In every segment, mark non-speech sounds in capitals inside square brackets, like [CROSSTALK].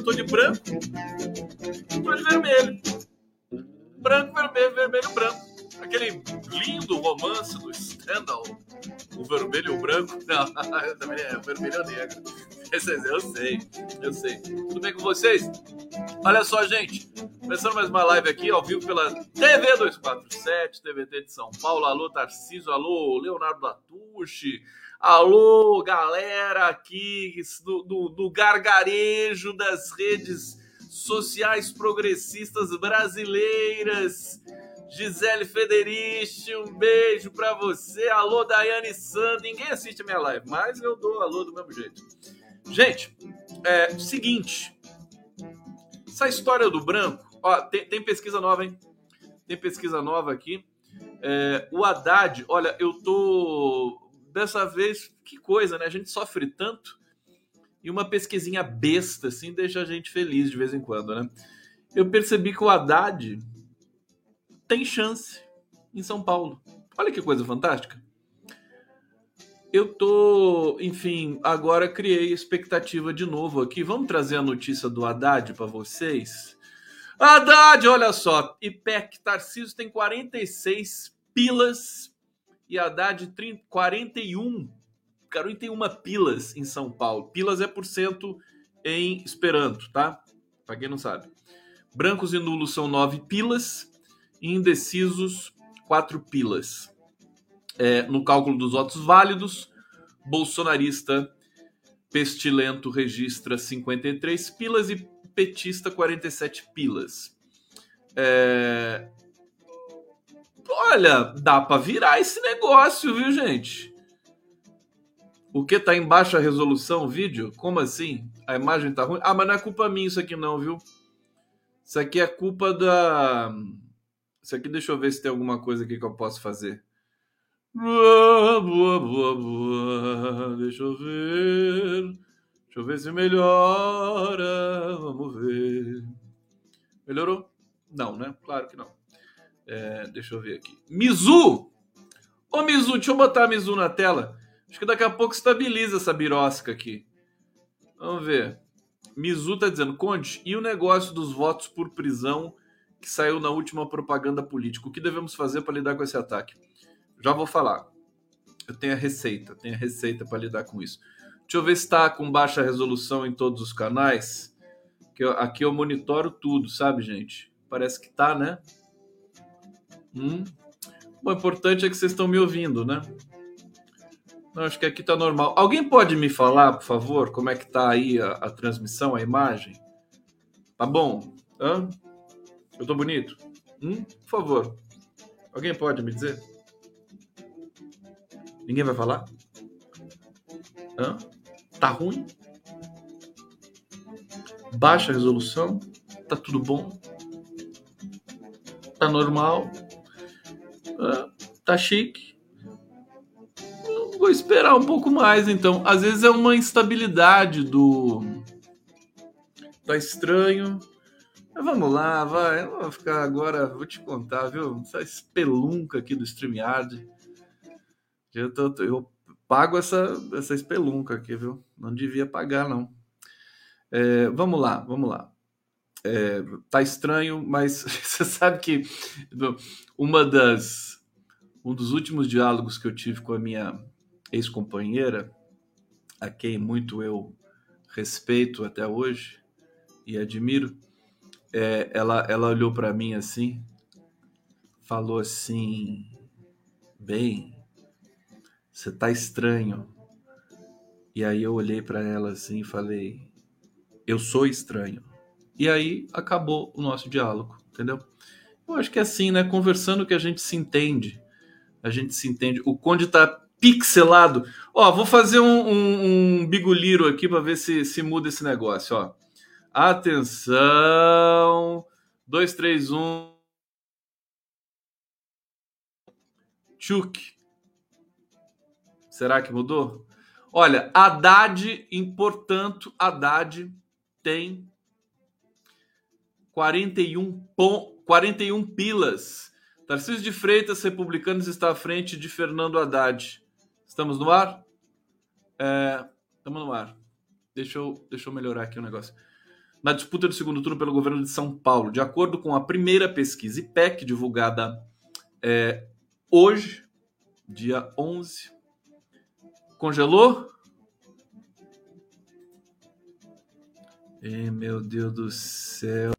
eu tô de branco, tô de vermelho. Branco, vermelho, vermelho, branco aquele lindo romance do Stendhal, o vermelho e o branco. [LAUGHS] Não, também é vermelho e negro. [LAUGHS] Eu sei, eu sei. Tudo bem com vocês? Olha só, gente. Começando mais uma live aqui, ao vivo pela TV 247, TVT de São Paulo. Alô, Tarcísio. Alô, Leonardo Atushi. Alô, galera aqui do, do, do gargarejo das redes sociais progressistas brasileiras. Gisele Federici, um beijo para você. Alô, Daiane Sand. Ninguém assiste a minha live, mas eu dou alô do mesmo jeito. Gente, é seguinte. Essa história do branco, ó, tem, tem pesquisa nova, hein? Tem pesquisa nova aqui. É, o Haddad, olha, eu tô. Dessa vez, que coisa, né? A gente sofre tanto. E uma pesquisinha besta, assim, deixa a gente feliz de vez em quando, né? Eu percebi que o Haddad tem chance em São Paulo. Olha que coisa fantástica. Eu tô, enfim, agora criei expectativa de novo aqui. Vamos trazer a notícia do Haddad para vocês. Haddad, olha só, IPEC Tarcísio tem 46 pilas e Haddad 30, 41 41 pilas em São Paulo. Pilas é por cento em Esperanto, tá? Para quem não sabe. Brancos e nulos são 9 pilas indecisos, quatro pilas. É, no cálculo dos votos válidos, bolsonarista pestilento registra 53 pilas e petista 47 pilas. É... Olha, dá para virar esse negócio, viu, gente? O que tá em baixa resolução o vídeo? Como assim? A imagem tá ruim? Ah, mas não é culpa minha isso aqui não, viu? Isso aqui é culpa da isso aqui, deixa eu ver se tem alguma coisa aqui que eu posso fazer. Boa, boa, boa, boa. Deixa eu ver. Deixa eu ver se melhora. Vamos ver. Melhorou? Não, né? Claro que não. É, deixa eu ver aqui. Mizu! Ô Mizu, deixa eu botar a Mizu na tela. Acho que daqui a pouco estabiliza essa birosca aqui. Vamos ver. Mizu tá dizendo, Conde, e o negócio dos votos por prisão que saiu na última propaganda política. O que devemos fazer para lidar com esse ataque? Já vou falar. Eu tenho a receita, tenho a receita para lidar com isso. Deixa eu ver se está com baixa resolução em todos os canais. Que aqui eu monitoro tudo, sabe, gente? Parece que tá, né? Hum. o importante é que vocês estão me ouvindo, né? Não, acho que aqui tá normal. Alguém pode me falar, por favor, como é que tá aí a, a transmissão, a imagem? Tá bom? Hã? Eu tô bonito? Hum? Por favor. Alguém pode me dizer? Ninguém vai falar? Hã? Tá ruim? Baixa resolução? Tá tudo bom? Tá normal? Hã? Tá chique? Vou esperar um pouco mais, então. Às vezes é uma instabilidade do. Tá estranho. Mas vamos lá, vai. Eu vou ficar agora, vou te contar, viu? Essa espelunca aqui do StreamYard. Eu, tô, eu pago essa, essa espelunca aqui, viu? Não devia pagar, não. É, vamos lá, vamos lá. É, tá estranho, mas [LAUGHS] você sabe que uma das um dos últimos diálogos que eu tive com a minha ex-companheira, a quem muito eu respeito até hoje e admiro, é, ela, ela olhou para mim assim, falou assim, bem, você tá estranho. E aí eu olhei para ela assim e falei, eu sou estranho. E aí acabou o nosso diálogo, entendeu? Eu acho que é assim, né? Conversando que a gente se entende. A gente se entende. O Conde tá pixelado. Ó, vou fazer um, um, um biguliro aqui para ver se, se muda esse negócio, ó. Atenção! 2, 3, 1. Tchuk. Será que mudou? Olha, Haddad, portanto, Haddad tem 41, pon, 41 pilas. Tarcísio de Freitas, republicanos, está à frente de Fernando Haddad. Estamos no ar? É, estamos no ar. Deixa eu, deixa eu melhorar aqui o negócio. Na disputa do segundo turno pelo governo de São Paulo, de acordo com a primeira pesquisa IPEC, divulgada é, hoje, dia 11. Congelou? Ei, meu Deus do céu.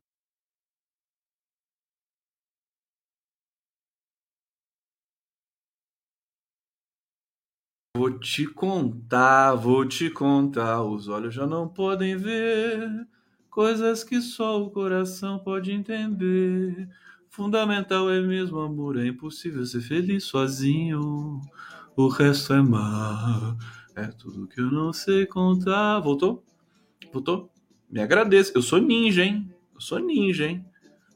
Vou te contar, vou te contar, os olhos já não podem ver coisas que só o coração pode entender. Fundamental é mesmo amor, é impossível ser feliz sozinho. O resto é mar, é tudo que eu não sei contar. Voltou? Voltou? Me agradeço. Eu sou ninja, hein? Eu sou ninja, hein?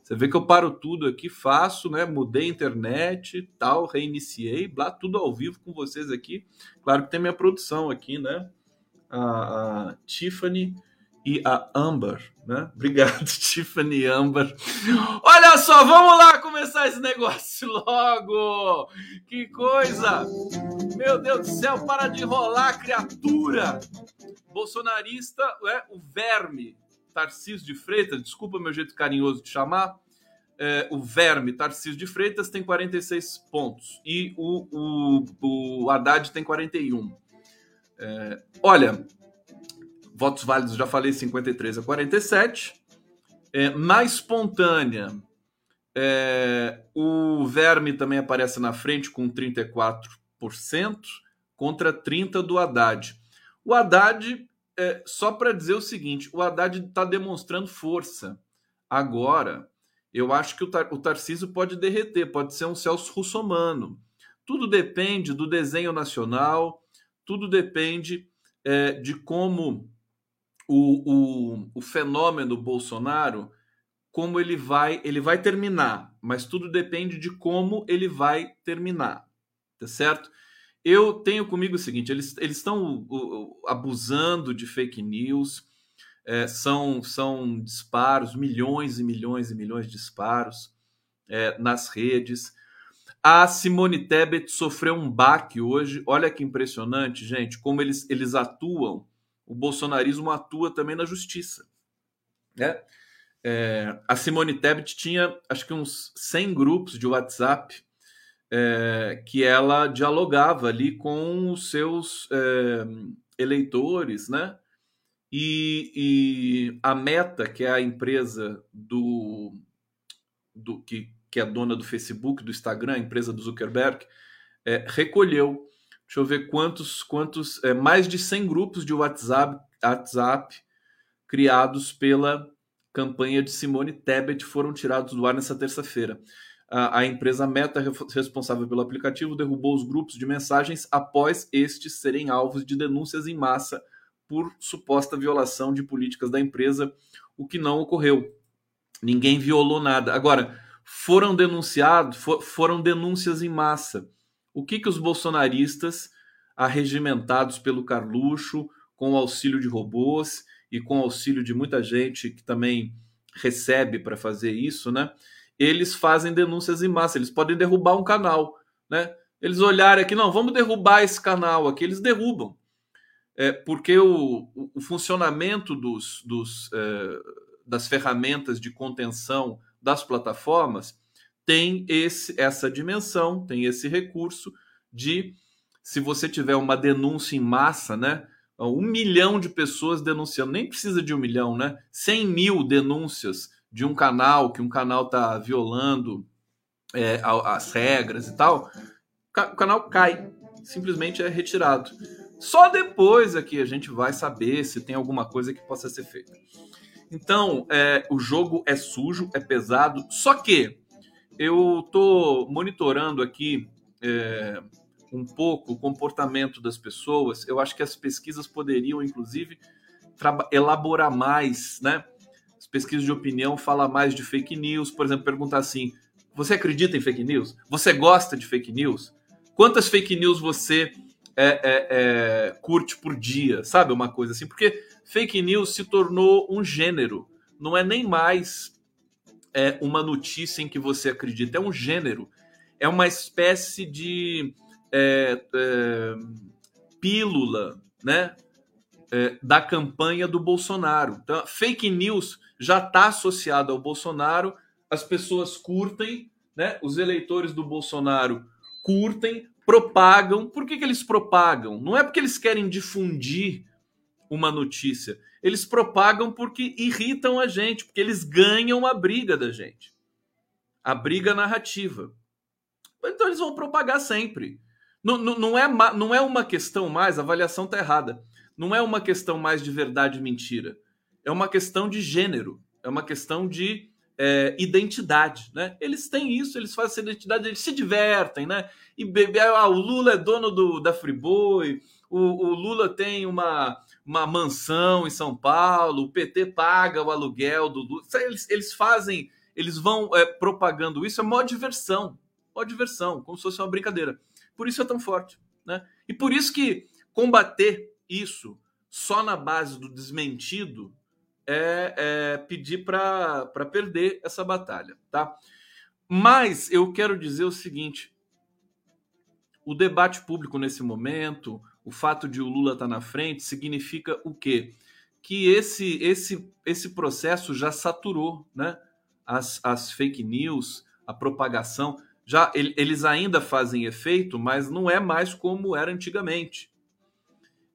Você vê que eu paro tudo aqui, faço, né? Mudei a internet, tal, reiniciei, blá, tudo ao vivo com vocês aqui. Claro que tem minha produção aqui, né? A, a Tiffany e a Amber, né? [LAUGHS] Obrigado, Tiffany e Amber. Olha só, vamos lá começar esse negócio [LAUGHS] logo! Que coisa! Meu Deus do céu, para de enrolar, criatura! Bolsonarista, é o verme, Tarcísio de Freitas, desculpa meu jeito carinhoso de chamar, é, o verme Tarcísio de Freitas tem 46 pontos e o, o, o Haddad tem 41. É, olha, votos válidos, já falei, 53 a 47. É, na espontânea, é, o Verme também aparece na frente com 34% contra 30% do Haddad. O Haddad é, só para dizer o seguinte: o Haddad está demonstrando força. Agora, eu acho que o, Tar o Tarcísio pode derreter, pode ser um Celso Russomano. Tudo depende do desenho nacional, tudo depende é, de como o, o, o fenômeno Bolsonaro, como ele vai, ele vai terminar, mas tudo depende de como ele vai terminar, tá certo? Eu tenho comigo o seguinte: eles, estão abusando de fake news, é, são, são disparos, milhões e milhões e milhões de disparos é, nas redes. A Simone Tebet sofreu um baque hoje. Olha que impressionante, gente, como eles, eles atuam. O bolsonarismo atua também na justiça. Né? É, a Simone Tebet tinha, acho que uns 100 grupos de WhatsApp é, que ela dialogava ali com os seus é, eleitores, né? E, e, a Meta, que é a empresa do, do que, que é dona do Facebook, do Instagram, a empresa do Zuckerberg, é, recolheu, deixa eu ver quantos, quantos, é, mais de 100 grupos de WhatsApp, WhatsApp criados pela campanha de Simone Tebet foram tirados do ar nessa terça-feira a, empresa Meta, responsável pelo aplicativo, derrubou os grupos de mensagens após estes serem alvos de denúncias em massa por suposta violação de políticas da empresa, o que não ocorreu. Ninguém violou nada. Agora, foram denunciados, for, foram denúncias em massa. O que, que os bolsonaristas, arregimentados pelo Carluxo, com o auxílio de robôs e com o auxílio de muita gente que também recebe para fazer isso, né? Eles fazem denúncias em massa, eles podem derrubar um canal, né? Eles olharem aqui, não, vamos derrubar esse canal aqui, eles derrubam. É, porque o, o funcionamento dos, dos, é, das ferramentas de contenção das plataformas tem esse, essa dimensão, tem esse recurso de se você tiver uma denúncia em massa, né? Um milhão de pessoas denunciando, nem precisa de um milhão, né? 100 mil denúncias de um canal, que um canal está violando é, as regras e tal, o canal cai, simplesmente é retirado. Só depois aqui a gente vai saber se tem alguma coisa que possa ser feita. Então, é, o jogo é sujo, é pesado, só que eu estou monitorando aqui é, um pouco o comportamento das pessoas. Eu acho que as pesquisas poderiam, inclusive, elaborar mais, né? As pesquisas de opinião falam mais de fake news, por exemplo, perguntar assim: você acredita em fake news? Você gosta de fake news? Quantas fake news você é, é, é, curte por dia? Sabe uma coisa assim? Porque fake news se tornou um gênero, não é nem mais é uma notícia em que você acredita, é um gênero, é uma espécie de é, é, pílula, né? É, da campanha do Bolsonaro. Então, fake news já está associado ao Bolsonaro, as pessoas curtem, né? Os eleitores do Bolsonaro curtem, propagam. Por que, que eles propagam? Não é porque eles querem difundir uma notícia. Eles propagam porque irritam a gente, porque eles ganham a briga da gente. A briga narrativa. Então eles vão propagar sempre. Não, não, não, é, não é uma questão mais, a avaliação está errada. Não é uma questão mais de verdade e mentira. É uma questão de gênero. É uma questão de é, identidade, né? Eles têm isso, eles fazem essa identidade, eles se divertem, né? E bebê, ah, o Lula é dono do, da Friboi, o, o Lula tem uma, uma mansão em São Paulo, o PT paga o aluguel do Lula. Eles, eles fazem, eles vão é, propagando isso, é maior diversão, maior diversão, como se fosse uma brincadeira. Por isso é tão forte, né? E por isso que combater isso só na base do desmentido é, é pedir para perder essa batalha, tá? Mas eu quero dizer o seguinte: o debate público nesse momento, o fato de o Lula estar tá na frente, significa o quê? Que esse, esse, esse processo já saturou, né? As, as fake news, a propagação, já eles ainda fazem efeito, mas não é mais como era antigamente.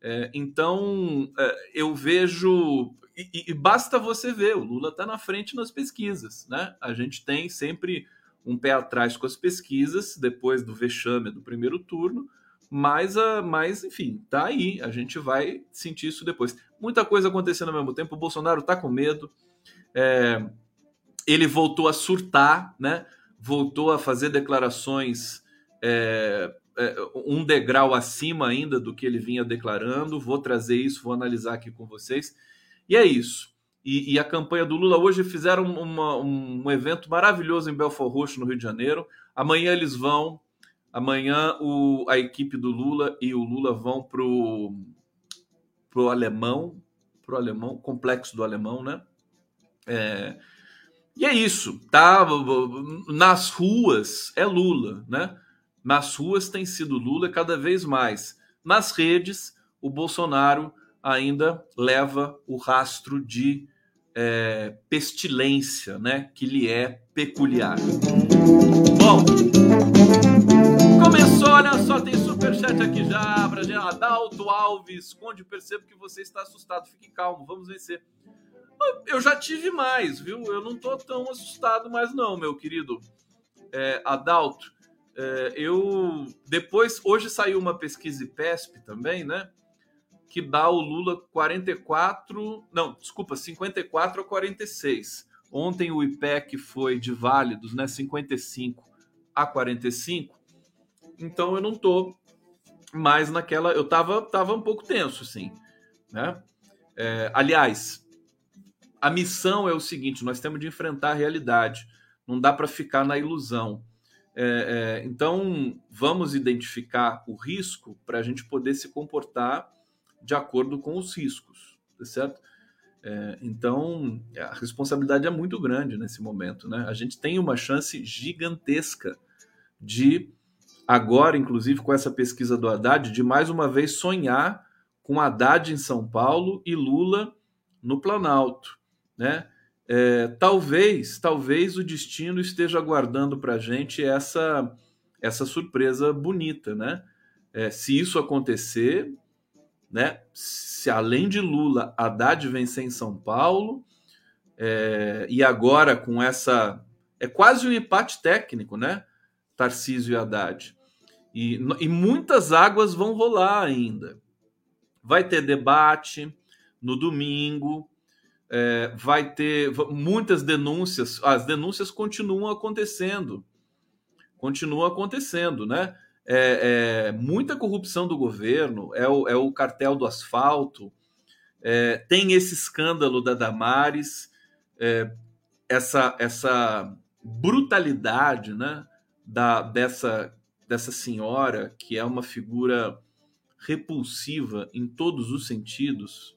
É, então, é, eu vejo. E, e, basta você ver, o Lula está na frente nas pesquisas. Né? A gente tem sempre um pé atrás com as pesquisas, depois do vexame do primeiro turno, mas, a, mas enfim, tá aí. A gente vai sentir isso depois. Muita coisa acontecendo ao mesmo tempo. O Bolsonaro está com medo. É, ele voltou a surtar, né? voltou a fazer declarações é, um degrau acima ainda do que ele vinha declarando. Vou trazer isso, vou analisar aqui com vocês. E é isso. E, e a campanha do Lula hoje fizeram uma, um evento maravilhoso em Belfort Roxo, no Rio de Janeiro. Amanhã eles vão. Amanhã o, a equipe do Lula e o Lula vão pro pro alemão, pro alemão, complexo do alemão, né? É, e é isso, tá? Nas ruas é Lula, né? Nas ruas tem sido Lula cada vez mais. Nas redes, o Bolsonaro ainda leva o rastro de é, pestilência, né? Que lhe é peculiar. Bom, começou, olha só, tem superchat aqui já gente. Adalto Alves, Conde, percebo que você está assustado. Fique calmo, vamos vencer. Eu já tive mais, viu? Eu não tô tão assustado mais, não, meu querido é, Adalto. É, eu depois hoje saiu uma pesquisa IPESP também, né? Que dá o Lula 44, não, desculpa, 54 a 46. Ontem o IPEC foi de válidos, né? 55 a 45. Então eu não tô mais naquela. Eu tava, tava um pouco tenso, assim, né? É, aliás, a missão é o seguinte: nós temos de enfrentar a realidade. Não dá para ficar na ilusão. É, é, então, vamos identificar o risco para a gente poder se comportar de acordo com os riscos, tá certo? É, então, a responsabilidade é muito grande nesse momento, né? A gente tem uma chance gigantesca de, agora, inclusive com essa pesquisa do Haddad, de mais uma vez sonhar com Haddad em São Paulo e Lula no Planalto, né? É, talvez, talvez o destino esteja guardando para a gente essa essa surpresa bonita, né? É, se isso acontecer, né? Se além de Lula, Haddad vencer em São Paulo, é, e agora com essa. É quase um empate técnico, né? Tarcísio e Haddad. E, e muitas águas vão rolar ainda. Vai ter debate no domingo, é, vai ter muitas denúncias, as denúncias continuam acontecendo. Continuam acontecendo, né? É, é, muita corrupção do governo, é o, é o cartel do asfalto, é, tem esse escândalo da Damares, é, essa, essa brutalidade né, da, dessa, dessa senhora, que é uma figura repulsiva em todos os sentidos,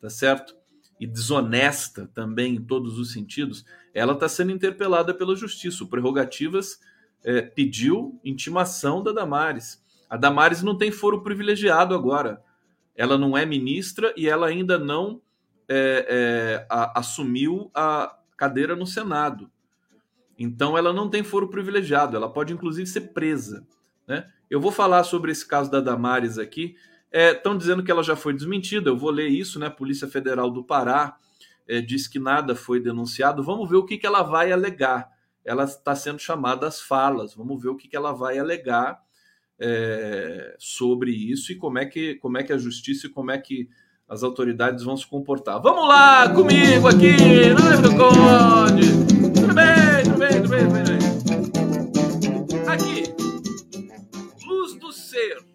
tá certo? E desonesta também em todos os sentidos, ela está sendo interpelada pela justiça. O Prerrogativas é, pediu intimação da Damares. A Damares não tem foro privilegiado agora. Ela não é ministra e ela ainda não é, é, a, assumiu a cadeira no Senado. Então ela não tem foro privilegiado, ela pode inclusive ser presa. Né? Eu vou falar sobre esse caso da Damares aqui. Estão é, dizendo que ela já foi desmentida, eu vou ler isso, né? Polícia Federal do Pará é, diz que nada foi denunciado. Vamos ver o que, que ela vai alegar ela está sendo chamada às falas. Vamos ver o que, que ela vai alegar é, sobre isso e como é, que, como é que a justiça e como é que as autoridades vão se comportar. Vamos lá comigo aqui, Live do Conde! Tudo bem, tudo bem, tudo bem, tudo bem. Aqui, Luz do Ser.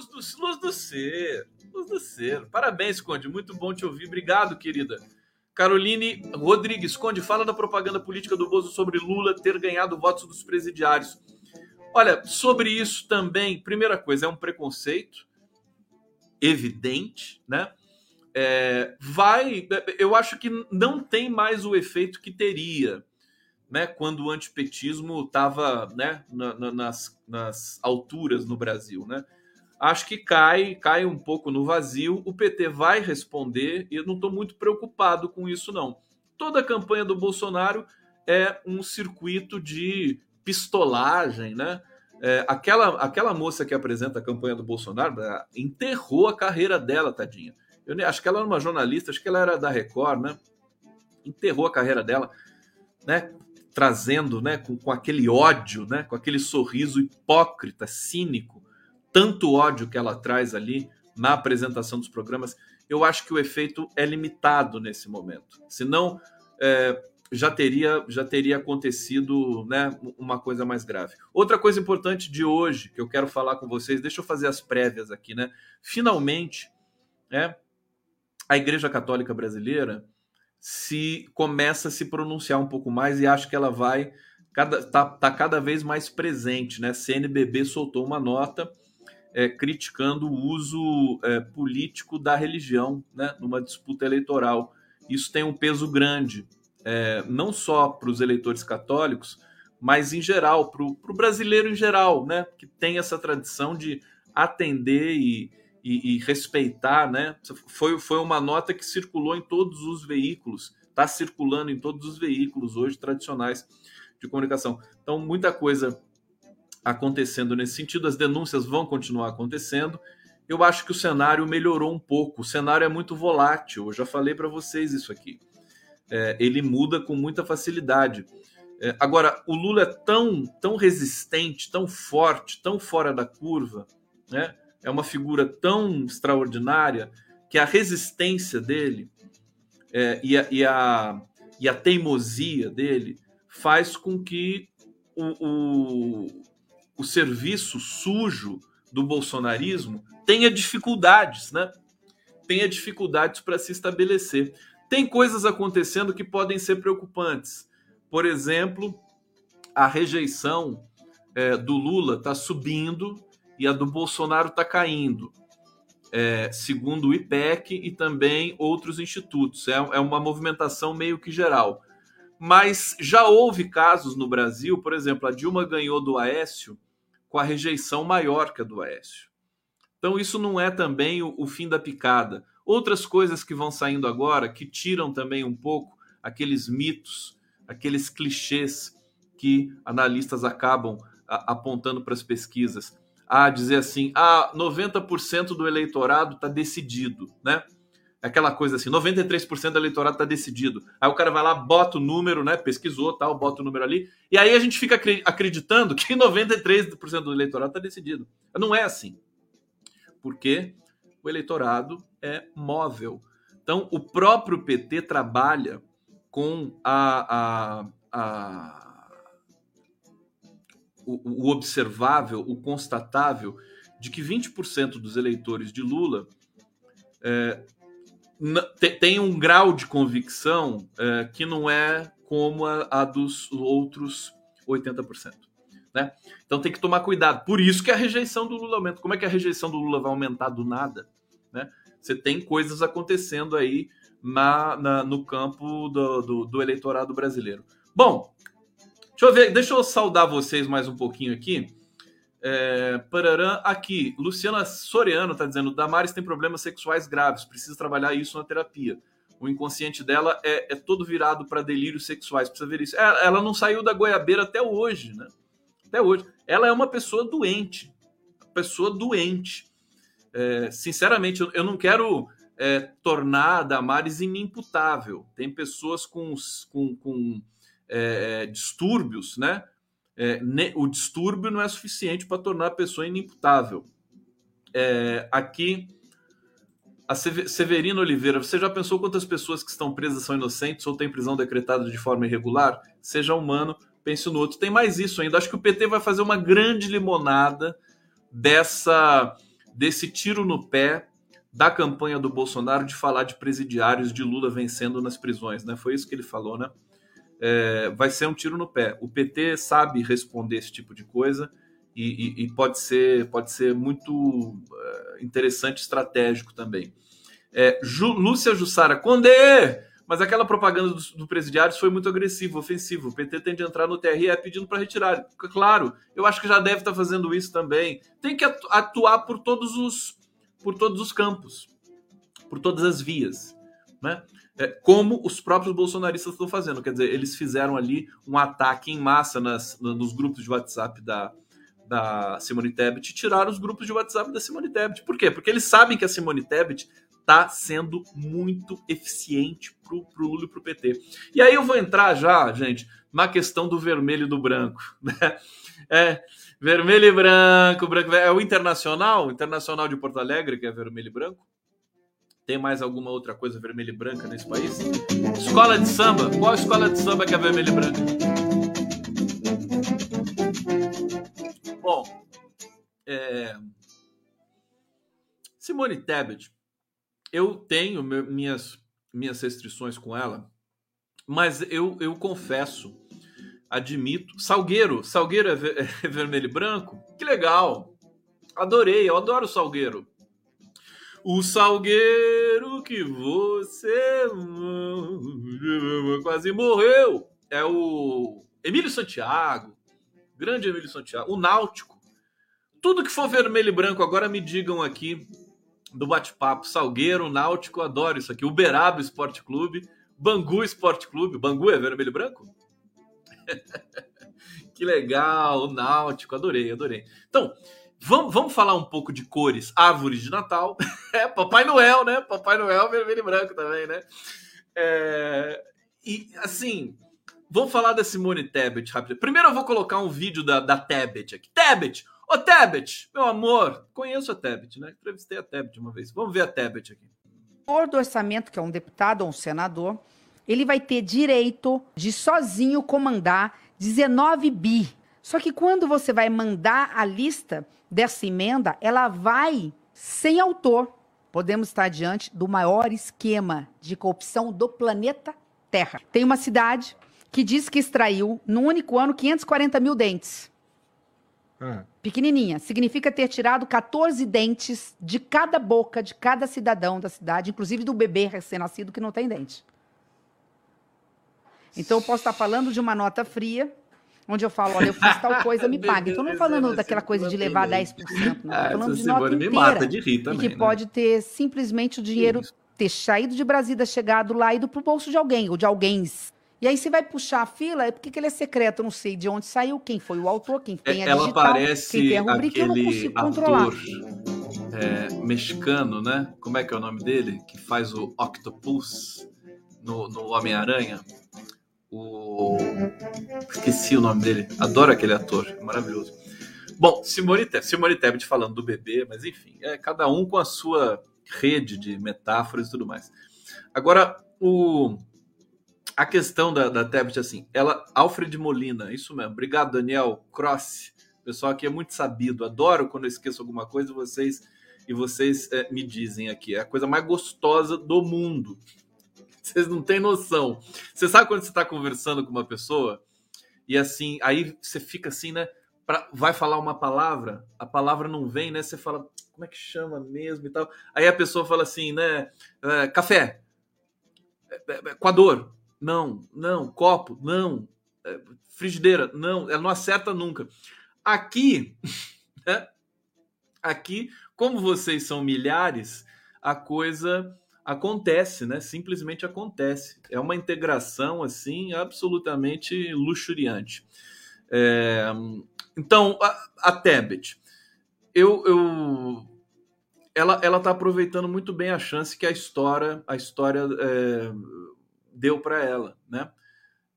Luz do, luz do Ser. Luz do Ser. Parabéns, Conde. Muito bom te ouvir. Obrigado, querida. Caroline Rodrigues, Conde, fala da propaganda política do Bozo sobre Lula ter ganhado votos dos presidiários. Olha, sobre isso também, primeira coisa, é um preconceito evidente, né? É, vai, eu acho que não tem mais o efeito que teria, né? Quando o antipetismo estava, né, na, na, nas, nas alturas no Brasil, né? Acho que cai, cai um pouco no vazio. O PT vai responder e eu não estou muito preocupado com isso, não. Toda a campanha do Bolsonaro é um circuito de pistolagem, né? É, aquela, aquela moça que apresenta a campanha do Bolsonaro enterrou a carreira dela, tadinha. Eu acho que ela era uma jornalista, acho que ela era da Record, né? Enterrou a carreira dela, né? Trazendo, né? Com, com aquele ódio, né? Com aquele sorriso hipócrita, cínico, tanto ódio que ela traz ali na apresentação dos programas, eu acho que o efeito é limitado nesse momento. Senão, é, já teria já teria acontecido né, uma coisa mais grave. Outra coisa importante de hoje que eu quero falar com vocês, deixa eu fazer as prévias aqui, né? Finalmente, né, a Igreja Católica Brasileira se começa a se pronunciar um pouco mais e acho que ela vai cada tá, tá cada vez mais presente, né? CNBB soltou uma nota é, criticando o uso é, político da religião né, numa disputa eleitoral. Isso tem um peso grande, é, não só para os eleitores católicos, mas em geral, para o brasileiro em geral, né, que tem essa tradição de atender e, e, e respeitar. Né? Foi, foi uma nota que circulou em todos os veículos, está circulando em todos os veículos hoje tradicionais de comunicação. Então, muita coisa acontecendo nesse sentido, as denúncias vão continuar acontecendo. Eu acho que o cenário melhorou um pouco. O cenário é muito volátil. Eu já falei para vocês isso aqui. É, ele muda com muita facilidade. É, agora, o Lula é tão, tão resistente, tão forte, tão fora da curva, né? é uma figura tão extraordinária que a resistência dele é, e, a, e, a, e a teimosia dele faz com que o, o, o serviço sujo do bolsonarismo tenha dificuldades, né? Tenha dificuldades para se estabelecer. Tem coisas acontecendo que podem ser preocupantes. Por exemplo, a rejeição é, do Lula está subindo e a do Bolsonaro está caindo, é, segundo o IPEC e também outros institutos. É, é uma movimentação meio que geral. Mas já houve casos no Brasil, por exemplo, a Dilma ganhou do Aécio com a rejeição maior que a do Aécio. Então, isso não é também o, o fim da picada. Outras coisas que vão saindo agora, que tiram também um pouco aqueles mitos, aqueles clichês que analistas acabam a, apontando para as pesquisas. A dizer assim, ah, 90% do eleitorado está decidido, né? Aquela coisa assim, 93% do eleitorado está decidido. Aí o cara vai lá, bota o número, né? Pesquisou, tal, bota o número ali. E aí a gente fica acreditando que 93% do eleitorado está decidido. Não é assim. Porque o eleitorado é móvel. Então, o próprio PT trabalha com a, a, a o, o, observável, o constatável, de que 20% dos eleitores de Lula é, tem um grau de convicção é, que não é como a, a, dos outros 80%. Né? Então tem que tomar cuidado. Por isso que a rejeição do Lula aumenta. Como é que a rejeição do Lula vai aumentar do nada? Né? Você tem coisas acontecendo aí na, na no campo do, do, do, eleitorado brasileiro. Bom, deixa eu ver, deixa eu saudar vocês mais um pouquinho aqui. É, aqui, Luciana Soriano está dizendo: Damares tem problemas sexuais graves, precisa trabalhar isso na terapia. O inconsciente dela é, é todo virado para delírios sexuais, precisa ver isso. É, ela não saiu da goiabeira até hoje, né? Até hoje. Ela é uma pessoa doente. Pessoa doente. É, sinceramente, eu, eu, não quero é, tornar a Damares inimputável. Tem pessoas com, com, com é, distúrbios, né? É, o distúrbio não é suficiente para tornar a pessoa inimputável. É, aqui, a Severina Oliveira, você já pensou quantas pessoas que estão presas são inocentes ou têm prisão decretada de forma irregular? Seja humano, pense no outro. Tem mais isso ainda. Acho que o PT vai fazer uma grande limonada dessa desse tiro no pé da campanha do Bolsonaro de falar de presidiários de Lula vencendo nas prisões, né? Foi isso que ele falou, né? É, vai ser um tiro no pé. O PT sabe responder esse tipo de coisa e, e, e pode, ser, pode ser muito uh, interessante, estratégico também. É, Ju, Lúcia Jussara, Condé! Mas aquela propaganda do, do presidiários foi muito agressiva, ofensiva. O PT tem de entrar no TRE pedindo para retirar. Claro, eu acho que já deve estar tá fazendo isso também. Tem que atuar por todos os, por todos os campos, por todas as vias. Né? É, como os próprios bolsonaristas estão fazendo. Quer dizer, eles fizeram ali um ataque em massa nas, nos grupos de WhatsApp da, da Simone Tebet e tiraram os grupos de WhatsApp da Simone Tebet. Por quê? Porque eles sabem que a Simone Tebet está sendo muito eficiente para o Lula e para o PT. E aí eu vou entrar já, gente, na questão do vermelho e do branco. [LAUGHS] Né? É, vermelho e branco, branco. É o Internacional, o Internacional de Porto Alegre, que é vermelho e branco. Tem mais alguma outra coisa vermelha e branca nesse país? Escola de samba. Qual escola de samba que é vermelha e branca? Bom, é... Simone Tebet, eu tenho minhas, minhas restrições com ela, mas eu, eu confesso, admito. Salgueiro, Salgueiro é, ver, [LAUGHS] é vermelho e branco? Que legal! Adorei, eu adoro Salgueiro. O salgueiro que você quase morreu é o Emílio Santiago, grande Emílio Santiago, o Náutico. Tudo que for vermelho e branco, agora me digam aqui do bate-papo. Salgueiro, Náutico, adoro isso aqui. Uberaba Esporte Clube, Bangu Esporte Clube. Bangu é vermelho e branco? [LAUGHS] que legal, o Náutico, adorei, adorei. Então, Vamos, vamos falar um pouco de cores. Árvores de Natal. [LAUGHS] É, Papai Noel, né? Papai Noel vermelho e branco também, né? É, e, assim, vamos falar da Simone Tebet rápido. Primeiro eu vou colocar um vídeo da, da Tebet aqui. Tebet! Ô, Tebet! Meu amor, conheço a Tebet, né? Entrevistei a Tebet uma vez. Vamos ver a Tebet aqui. O do orçamento, que é um deputado ou um senador, ele vai ter direito de sozinho comandar 19 bi. Só que quando você vai mandar a lista dessa emenda, ela vai sem autor. Podemos estar diante do maior esquema de corrupção do planeta Terra. Tem uma cidade que diz que extraiu, num único ano, 540 mil dentes. Ah. Pequenininha. Significa ter tirado 14 dentes de cada boca de cada cidadão da cidade, inclusive do bebê recém-nascido que não tem dente. Então, eu posso estar falando de uma nota fria onde eu falo, olha, eu fiz tal coisa, me [LAUGHS] paga. Então, não falando daquela coisa de levar 10%, não. Estou falando de nota inteira. Me mata de rir também, e que né? pode ter simplesmente o dinheiro Isso. ter saído de Brasília, chegado lá, ido pro bolso de alguém, ou de alguém. E aí você vai puxar a fila, é porque ele é secreto, eu não sei de onde saiu, quem foi o autor, quem tem a Ela digital, parece quem tem a rubrica, eu não aquele ator é, mexicano, né? Como é que é o nome dele? Que faz o Octopus no, no Homem-Aranha. O... Esqueci o nome dele. Adoro aquele ator, maravilhoso. Bom, Simone Tebet, Simone Tebet falando do bebê, mas enfim, é cada um com a sua rede de metáforas e tudo mais. Agora, o, a questão da, da Tebet, assim, ela, Alfred Molina, isso mesmo, obrigado, Daniel Cross. Pessoal aqui é muito sabido, adoro quando eu esqueço alguma coisa vocês e vocês é, me dizem aqui. É a coisa mais gostosa do mundo. Vocês não têm noção. Você sabe quando você está conversando com uma pessoa e assim, aí você fica assim, né? Pra, vai falar uma palavra, a palavra não vem, né? Você fala, como é que chama mesmo e tal. Aí a pessoa fala assim, né? É, café, é, é, não, não, copo, não, é, frigideira, não, ela não acerta nunca. Aqui, [LAUGHS] né? Aqui, como vocês são milhares, a coisa acontece, né? Simplesmente acontece. É uma integração assim absolutamente luxuriante. É, então, a, a Tebet, eu, eu, ela, ela tá aproveitando muito bem a chance que a história, a história é, deu para ela, né?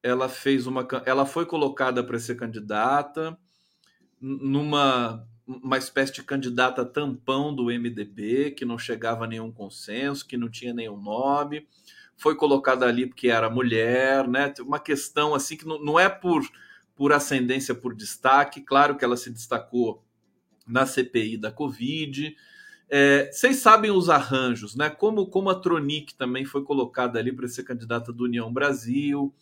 Ela fez uma, ela foi colocada para ser candidata numa uma espécie de candidata tampão do MDB, que não chegava a nenhum consenso, que não tinha nenhum nome, foi colocada ali porque era mulher, né? Uma questão assim que não, não é por, por ascendência, por destaque, claro que ela se destacou na CPI da Covid. É, vocês sabem os arranjos, né? Como, como a Tronic também foi colocada ali para ser candidata do União Brasil.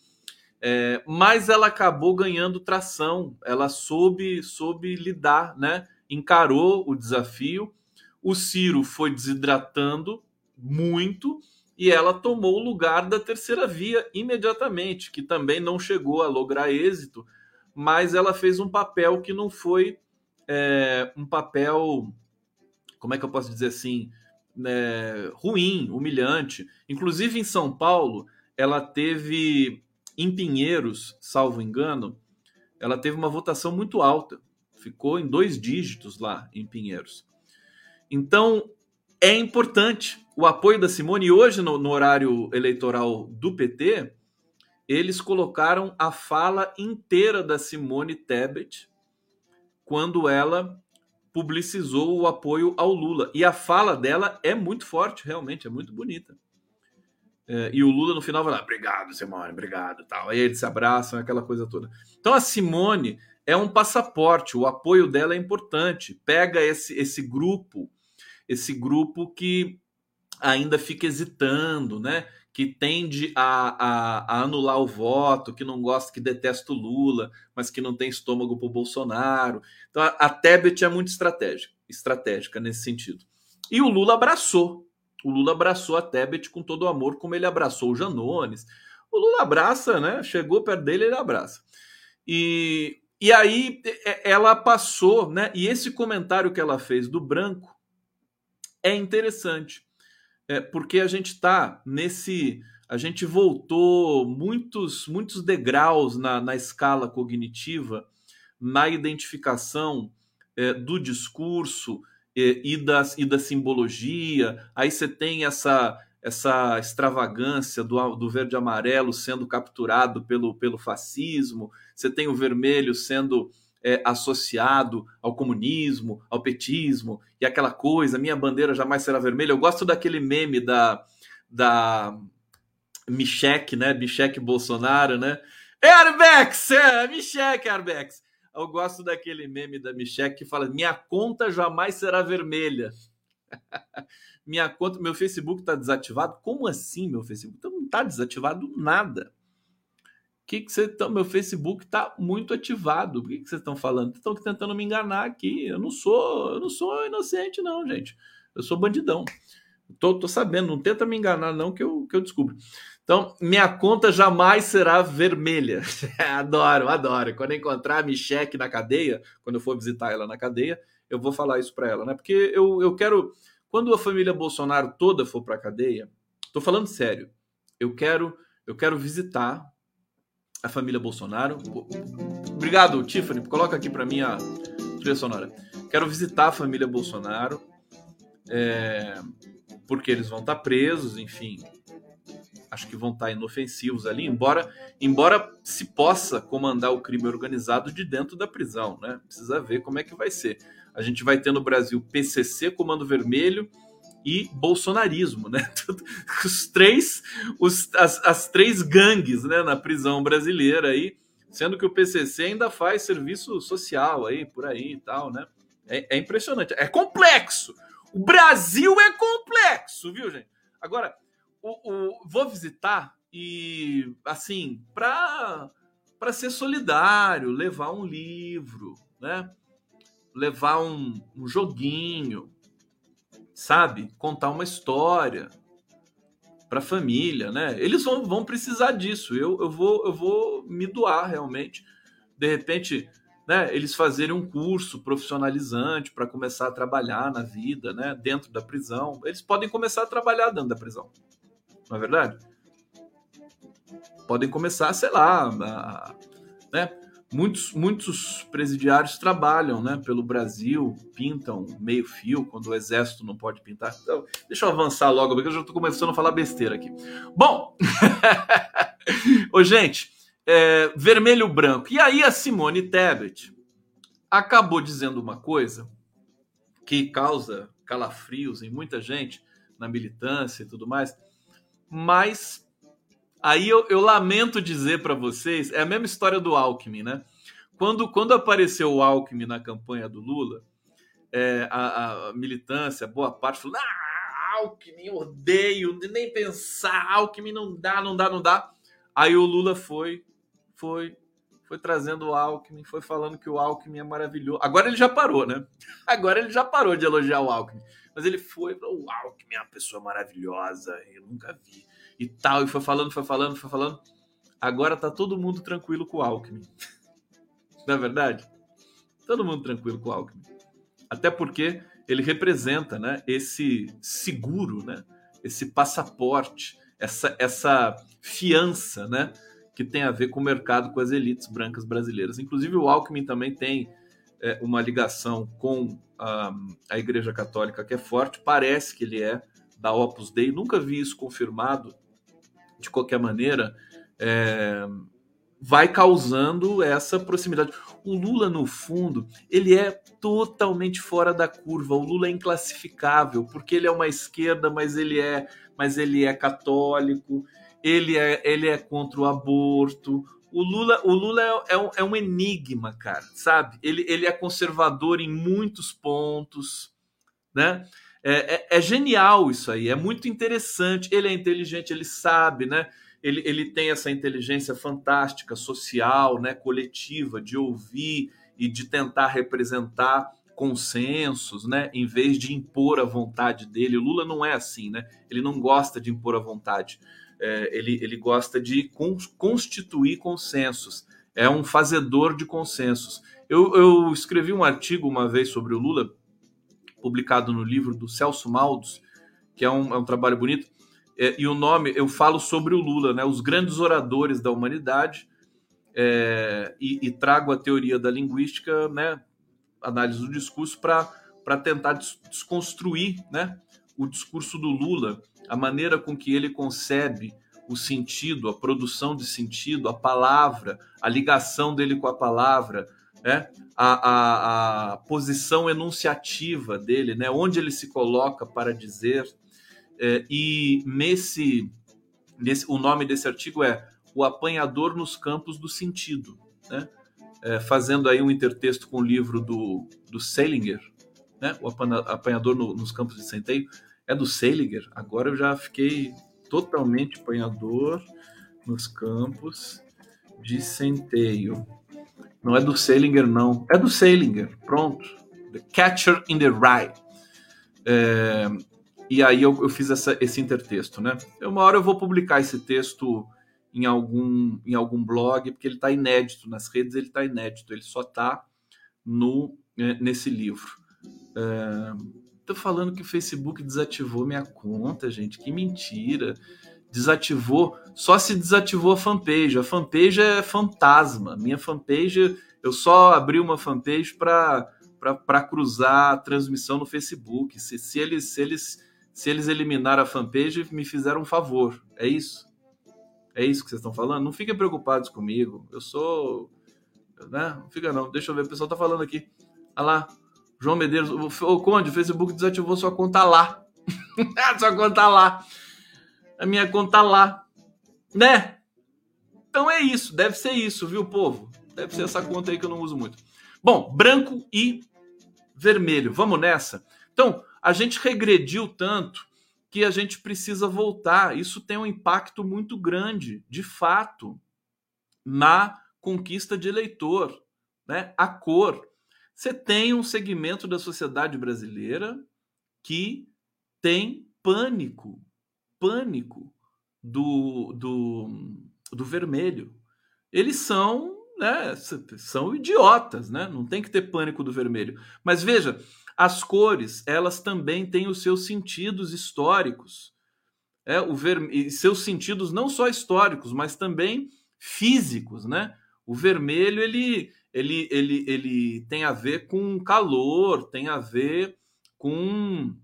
É, mas ela acabou ganhando tração, ela soube, soube lidar, né? encarou o desafio. O Ciro foi desidratando muito e ela tomou o lugar da terceira via imediatamente, que também não chegou a lograr êxito, mas ela fez um papel que não foi é, um papel, como é que eu posso dizer assim, é, ruim, humilhante. Inclusive em São Paulo, ela teve em Pinheiros, salvo engano, ela teve uma votação muito alta. Ficou em dois dígitos lá em Pinheiros. Então, é importante o apoio da Simone. E hoje, no, no horário eleitoral do PT, eles colocaram a fala inteira da Simone Tebet quando ela publicizou o apoio ao Lula. E a fala dela é muito forte, realmente, é muito bonita. É, e o Lula no final vai lá, obrigado, Simone, obrigado, tal. Aí eles se abraçam, aquela coisa toda. Então a Simone é um passaporte, o apoio dela é importante. Pega esse, esse grupo, esse grupo que ainda fica hesitando, né? Que tende a, a, a, anular o voto, que não gosta, que detesta o Lula, mas que não tem estômago para o Bolsonaro. Então a, a Tebet é muito estratégica, estratégica nesse sentido. E o Lula abraçou o Lula abraçou a Tebet com todo o amor, como ele abraçou o Janones. O Lula abraça, né? Chegou perto dele, ele abraça. E, e aí ela passou, né? E esse comentário que ela fez do branco é interessante, é, porque a gente está nesse. A gente voltou muitos, muitos degraus na, na escala cognitiva, na identificação é, do discurso, e, da, e da simbologia. Aí você tem essa essa extravagância do, do verde amarelo sendo capturado pelo, pelo fascismo, você tem o vermelho sendo é, associado ao comunismo, ao petismo, e aquela coisa, minha bandeira jamais será vermelha. Eu gosto daquele meme da, da Michek, né? Michek Bolsonaro, né? Arbex! É, Michek! Eu gosto daquele meme da Michelle que fala: Minha conta jamais será vermelha. [LAUGHS] minha conta, meu Facebook está desativado. Como assim, meu Facebook? Então não está desativado nada. Que que você tá, meu Facebook está muito ativado. O que, que vocês estão falando? Estão tentando me enganar aqui. Eu não sou, eu não sou inocente, não, gente. Eu sou bandidão. Tô, tô sabendo, não tenta me enganar, não, que eu, que eu descubro. Então, minha conta jamais será vermelha. [LAUGHS] adoro, adoro. Quando encontrar a Michelle na cadeia, quando eu for visitar ela na cadeia, eu vou falar isso para ela, né? Porque eu, eu quero. Quando a família Bolsonaro toda for para a cadeia, Tô falando sério. Eu quero, eu quero visitar a família Bolsonaro. Obrigado, Tiffany. Coloca aqui para mim a trilha sonora. Quero visitar a família Bolsonaro, é, porque eles vão estar tá presos, enfim. Acho que vão estar tá inofensivos ali, embora, embora se possa comandar o crime organizado de dentro da prisão, né? Precisa ver como é que vai ser. A gente vai ter no Brasil PCC, Comando Vermelho, e bolsonarismo, né? [LAUGHS] Os três, os, as, as três gangues, né, na prisão brasileira aí, sendo que o PCC ainda faz serviço social aí por aí e tal, né? É, é impressionante, é complexo. O Brasil é complexo, viu, gente? Agora, o, o vou visitar e assim para para ser solidário, levar um livro, né? Levar um, um joguinho, sabe? Contar uma história para a família, né? Eles vão, vão precisar disso. Eu, eu, vou, eu vou me doar realmente. De repente, né, eles fazerem um curso profissionalizante para começar a trabalhar na vida, né, dentro da prisão. Eles podem começar a trabalhar dentro da prisão, não é verdade? Podem começar, sei lá, a, né, Muitos, muitos presidiários trabalham né, pelo Brasil, pintam meio fio quando o exército não pode pintar. Então, deixa eu avançar logo, porque eu já estou começando a falar besteira aqui. Bom, [LAUGHS] Ô, gente, é, vermelho branco. E aí a Simone Tebet acabou dizendo uma coisa que causa calafrios em muita gente na militância e tudo mais, mas Aí eu, eu lamento dizer para vocês, é a mesma história do Alckmin, né? Quando, quando apareceu o Alckmin na campanha do Lula, é, a, a, militância, boa parte, falou: ah, Alckmin, odeio, nem pensar, Alckmin não dá, não dá, não dá. Aí o Lula foi, foi, foi trazendo o Alckmin, foi falando que o Alckmin é maravilhoso. Agora ele já parou, né? [LAUGHS] Agora ele já parou de elogiar o Alckmin. Mas ele foi, o Alckmin é uma pessoa maravilhosa, eu nunca vi e tal, e foi falando, foi falando, foi falando. Agora tá todo mundo tranquilo com o Alckmin. [LAUGHS] Não é verdade? Todo mundo tranquilo com o Alckmin. Até porque ele representa né, esse seguro, né, esse passaporte, essa, essa fiança né, que tem a ver com o mercado, com as elites brancas brasileiras. Inclusive, o Alckmin também tem é, uma ligação com a, a Igreja Católica que é forte. Parece que ele é da Opus Dei. Nunca vi isso confirmado de qualquer maneira, é, vai causando essa proximidade. O Lula, no fundo, ele é totalmente fora da curva. O Lula é inclassificável, porque ele é uma esquerda, mas ele é, mas ele é católico, ele é, ele é contra o aborto. O Lula, o Lula é, é, um, é um enigma, cara, sabe? Ele, ele é conservador em muitos pontos, né? É, é, é, genial isso aí, é muito interessante. Ele é inteligente, ele sabe, né? Ele, ele tem essa inteligência fantástica, social, né? coletiva, de ouvir e de tentar representar consensos, né? Em vez de impor a vontade dele. O Lula não é assim, né? Ele não gosta de impor a vontade. É, ele, ele gosta de constituir consensos. É um fazedor de consensos. Eu, eu escrevi um artigo uma vez sobre o Lula publicado no livro do Celso Maldos, que é um, é um trabalho bonito. É, e o nome, eu falo sobre o Lula, né, os grandes oradores da humanidade, é, e, e, trago a teoria da linguística, né, análise do discurso, para tentar desconstruir né, o discurso do Lula, a maneira com que ele concebe o sentido, a produção de sentido, a palavra, a ligação dele com a palavra, né? a, a, a, posição enunciativa dele, né? onde ele se coloca para dizer. É, e nesse, nesse, o nome desse artigo é O Apanhador nos Campos do Sentido, né? É, fazendo aí um intertexto com o livro do, do Selinger, né? O Apanhador no, nos Campos de Centeio. É do Selinger, agora eu já fiquei totalmente apanhador nos campos de centeio. Não é do Salinger, não. É do Salinger. Pronto. The Catcher in the Rye. É, e aí eu, eu fiz essa, esse intertexto, né? Uma hora eu vou publicar esse texto em algum, em algum blog, porque ele está inédito. Nas redes ele está inédito. Ele só está no, é, nesse livro. É, Tô falando que o Facebook desativou minha conta, gente. Que mentira. Desativou. Só se desativou a fanpage. A fanpage é fantasma. Minha fanpage, eu só abri uma fanpage para para cruzar a transmissão no Facebook. Se, se, eles, se, eles, se eles eliminaram a fanpage, me fizeram um favor. É isso? É isso que vocês estão falando? Não fiquem preocupados comigo. Eu sou. Né? Não fica não. Deixa eu ver. O pessoal tá falando aqui. Olha lá. João Medeiros. O Conde, o Facebook desativou sua conta lá. [LAUGHS] sua conta lá. A minha conta lá. Né? Então é isso. Deve ser isso, viu, povo? Deve ser essa conta aí que eu não uso muito. Bom, branco e vermelho. Vamos nessa? Então, a gente regrediu tanto que a gente precisa voltar. Isso tem um impacto muito grande, de fato, na conquista de eleitor, né? A cor. Você tem um segmento da sociedade brasileira que tem pânico, pânico do, do, do vermelho. Eles são né, são idiotas, né? Não tem que ter pânico do vermelho. Mas veja, as cores, elas também têm os seus sentidos históricos. É, o ver... E seus sentidos não só históricos, mas também físicos, né? O vermelho, ele, ele, ele, ele tem a ver com calor, tem a ver com,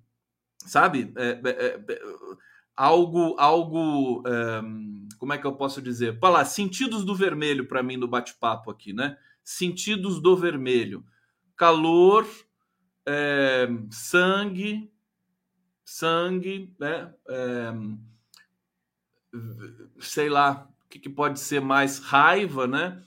sabe, é, é, é algo, algo, um, como é que eu posso dizer? Para lá, sentidos do vermelho para mim no bate-papo aqui, né? Sentidos do vermelho, calor, é, sangue, sangue, né? É, sei lá, o que, que, pode ser mais raiva, né?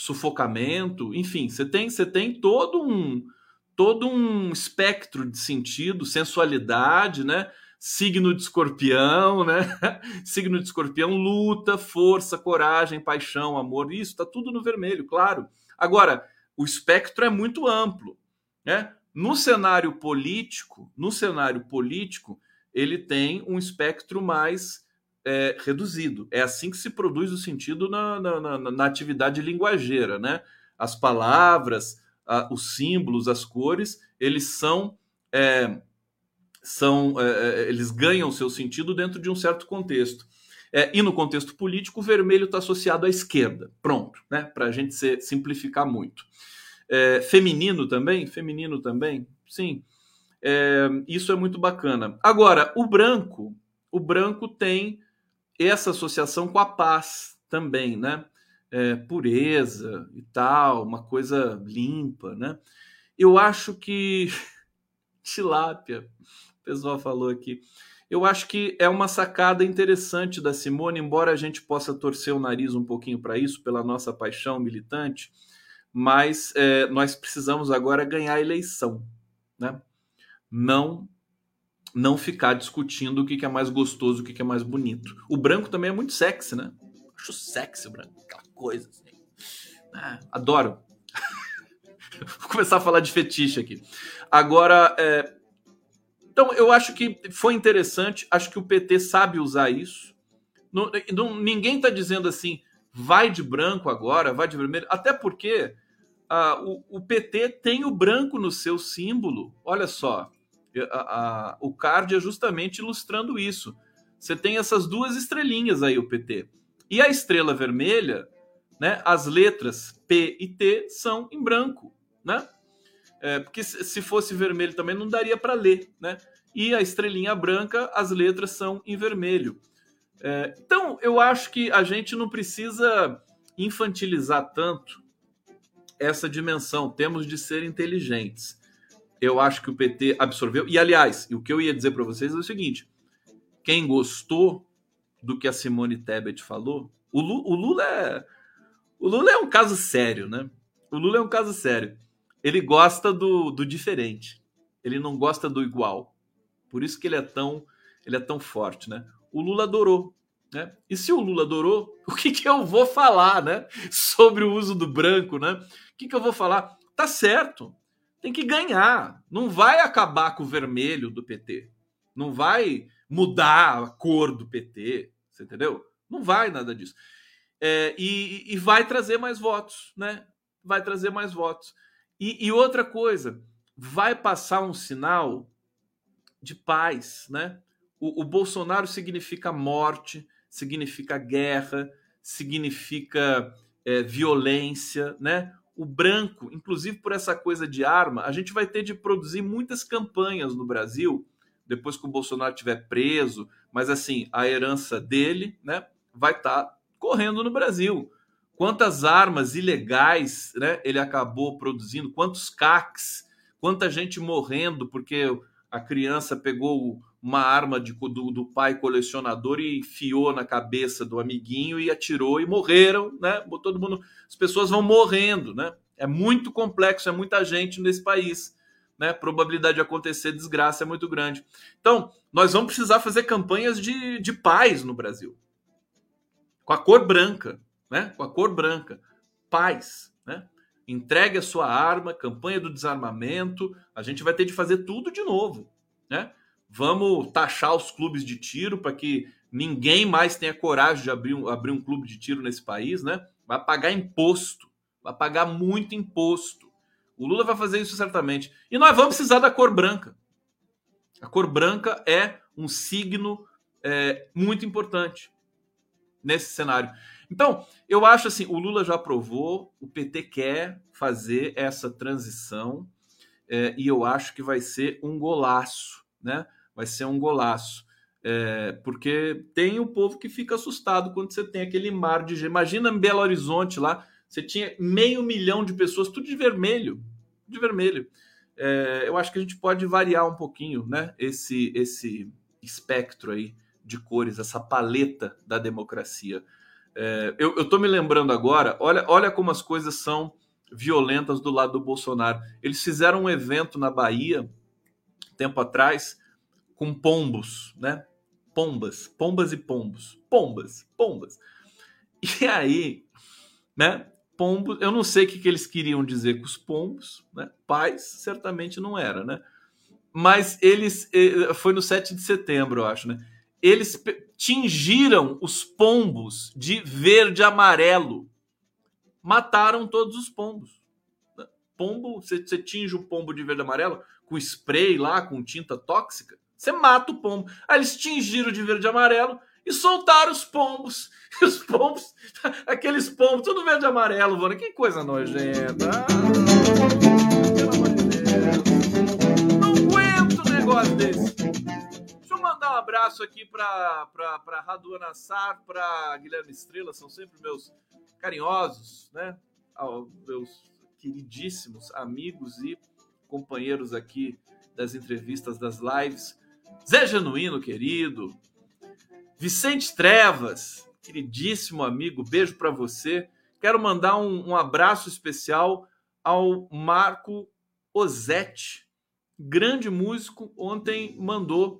Sufocamento, enfim, você tem, você tem todo um todo um espectro de sentido, sensualidade, né? signo de escorpião, né? [LAUGHS] signo de escorpião, luta, força, coragem, paixão, amor, isso tá tudo no vermelho, claro. Agora, o espectro é muito amplo, né? No cenário político, no cenário político, ele tem um espectro mais é, reduzido. É assim que se produz o sentido na, na, na, na atividade linguageira, né? As palavras, a, os símbolos, as cores, eles são é, são é, é, eles ganham seu sentido dentro de um certo contexto. É, e no contexto político, o vermelho está associado à esquerda. Pronto, né? Para a gente ser, simplificar muito. É, feminino também? Feminino também? Sim. É, isso é muito bacana. Agora, o branco, o branco tem essa associação com a paz também, né? É, pureza e tal, uma coisa limpa, né? Eu acho que [LAUGHS] tilápia pessoal falou aqui. Eu acho que é uma sacada interessante da Simone, embora a gente possa torcer o nariz um pouquinho para isso, pela nossa paixão militante, mas é, nós precisamos agora ganhar a eleição, né? Não não ficar discutindo o que, é mais gostoso, o que, é mais bonito. O branco também é muito sexy, né? Acho sexy o branco, aquela coisa assim. É, adoro. [LAUGHS] Vou começar a falar de fetiche aqui. Agora, é, então, eu acho que foi interessante, acho que o PT sabe usar isso. Não, não, ninguém está dizendo assim, vai de branco agora, vai de vermelho, até porque uh, o, o, PT tem o branco no seu símbolo. Olha só, a, a, o card é justamente ilustrando isso. Você tem essas duas estrelinhas aí, o PT. E a estrela vermelha, né, as letras P e T são em branco, né? É, porque se fosse vermelho também não daria para ler, né? E a estrelinha branca, as letras são em vermelho. É, então, eu acho que a gente não precisa infantilizar tanto essa dimensão. Temos de ser inteligentes. Eu acho que o PT absorveu. E, aliás, o que eu ia dizer para vocês é o seguinte: quem gostou do que a Simone Tebet falou, o Lula, o Lula é. O Lula é um caso sério, né? O Lula é um caso sério ele gosta do, do diferente. Ele não gosta do igual. Por isso que ele é tão, ele é tão forte, né? O Lula adorou, né? E se o Lula adorou, o que, que eu vou falar, né? Sobre o uso do branco, né? O que, que eu vou falar? Tá certo. Tem que ganhar. Não vai acabar com o vermelho do PT. Não vai mudar a cor do PT. Você entendeu? Não vai nada disso. É, e, e vai trazer mais votos, né? Vai trazer mais votos. E, e outra coisa, vai passar um sinal de paz, né? O, o Bolsonaro significa morte, significa guerra, significa é, violência, né? O branco, inclusive por essa coisa de arma, a gente vai ter de produzir muitas campanhas no Brasil depois que o Bolsonaro estiver preso, mas assim, a herança dele, né, vai estar tá correndo no Brasil. Quantas armas ilegais, né, ele acabou produzindo, quantos CACs, quanta gente morrendo porque a criança pegou uma arma de, do, do, pai colecionador e enfiou na cabeça do amiguinho e atirou e morreram, né? Todo mundo, as pessoas vão morrendo, né? É muito complexo, é muita gente nesse país, né? Probabilidade de acontecer desgraça é muito grande. Então, nós vamos precisar fazer campanhas de, de paz no Brasil, com a cor branca, né? Com a cor branca, paz, né? Entregue a sua arma, campanha do desarmamento. A gente vai ter de fazer tudo de novo, né? Vamos taxar os clubes de tiro para que ninguém mais tenha coragem de abrir um, abrir um clube de tiro nesse país, né? Vai pagar imposto, vai pagar muito imposto. O Lula vai fazer isso certamente. E nós vamos precisar da cor branca. A cor branca é um signo é, muito importante nesse cenário. Então, eu acho assim, o Lula já aprovou, o PT quer fazer essa transição é, e eu acho que vai ser um golaço, né? Vai ser um golaço. É, porque tem o povo que fica assustado quando você tem aquele mar de. Imagina Belo Horizonte lá, você tinha meio milhão de pessoas, tudo de vermelho. De vermelho. É, eu acho que a gente pode variar um pouquinho, né? Esse, esse espectro aí de cores, essa paleta da democracia. É, eu, tô me lembrando agora, olha, olha como as coisas são violentas do lado do Bolsonaro. Eles fizeram um evento na Bahia, tempo atrás, com pombos, né? Pombas, pombas e pombos, pombas, pombas. [LAUGHS] E aí, né? Pombos, eu não sei o que, que eles queriam dizer com os pombos, né? Pais, certamente não era, né? Mas eles, eh, foi no 7 de setembro, eu acho, né? Eles tingiram os pombos de verde amarelo. Mataram todos os pombos. Pombo, você, você tinge o pombo de verde amarelo com spray lá, com tinta tóxica, você mata o pombo. Aí eles tingiram de verde e amarelo e soltaram os pombos. E [LAUGHS] os pombos, aqueles pombos, tudo verde e amarelo, mano. Que coisa nojenta. Ah, pelo amor de Deus. Não aguento um negócio desse. Deixa eu mandar um abraço aqui para pra Radu Nassar, para Guilherme Estrela, são sempre meus carinhosos, né? Meus queridíssimos amigos e companheiros aqui das entrevistas, das lives. Zé Genuíno, querido. Vicente Trevas, queridíssimo amigo, beijo para você. Quero mandar um, um, abraço especial ao Marco Ozetti, grande músico. Ontem mandou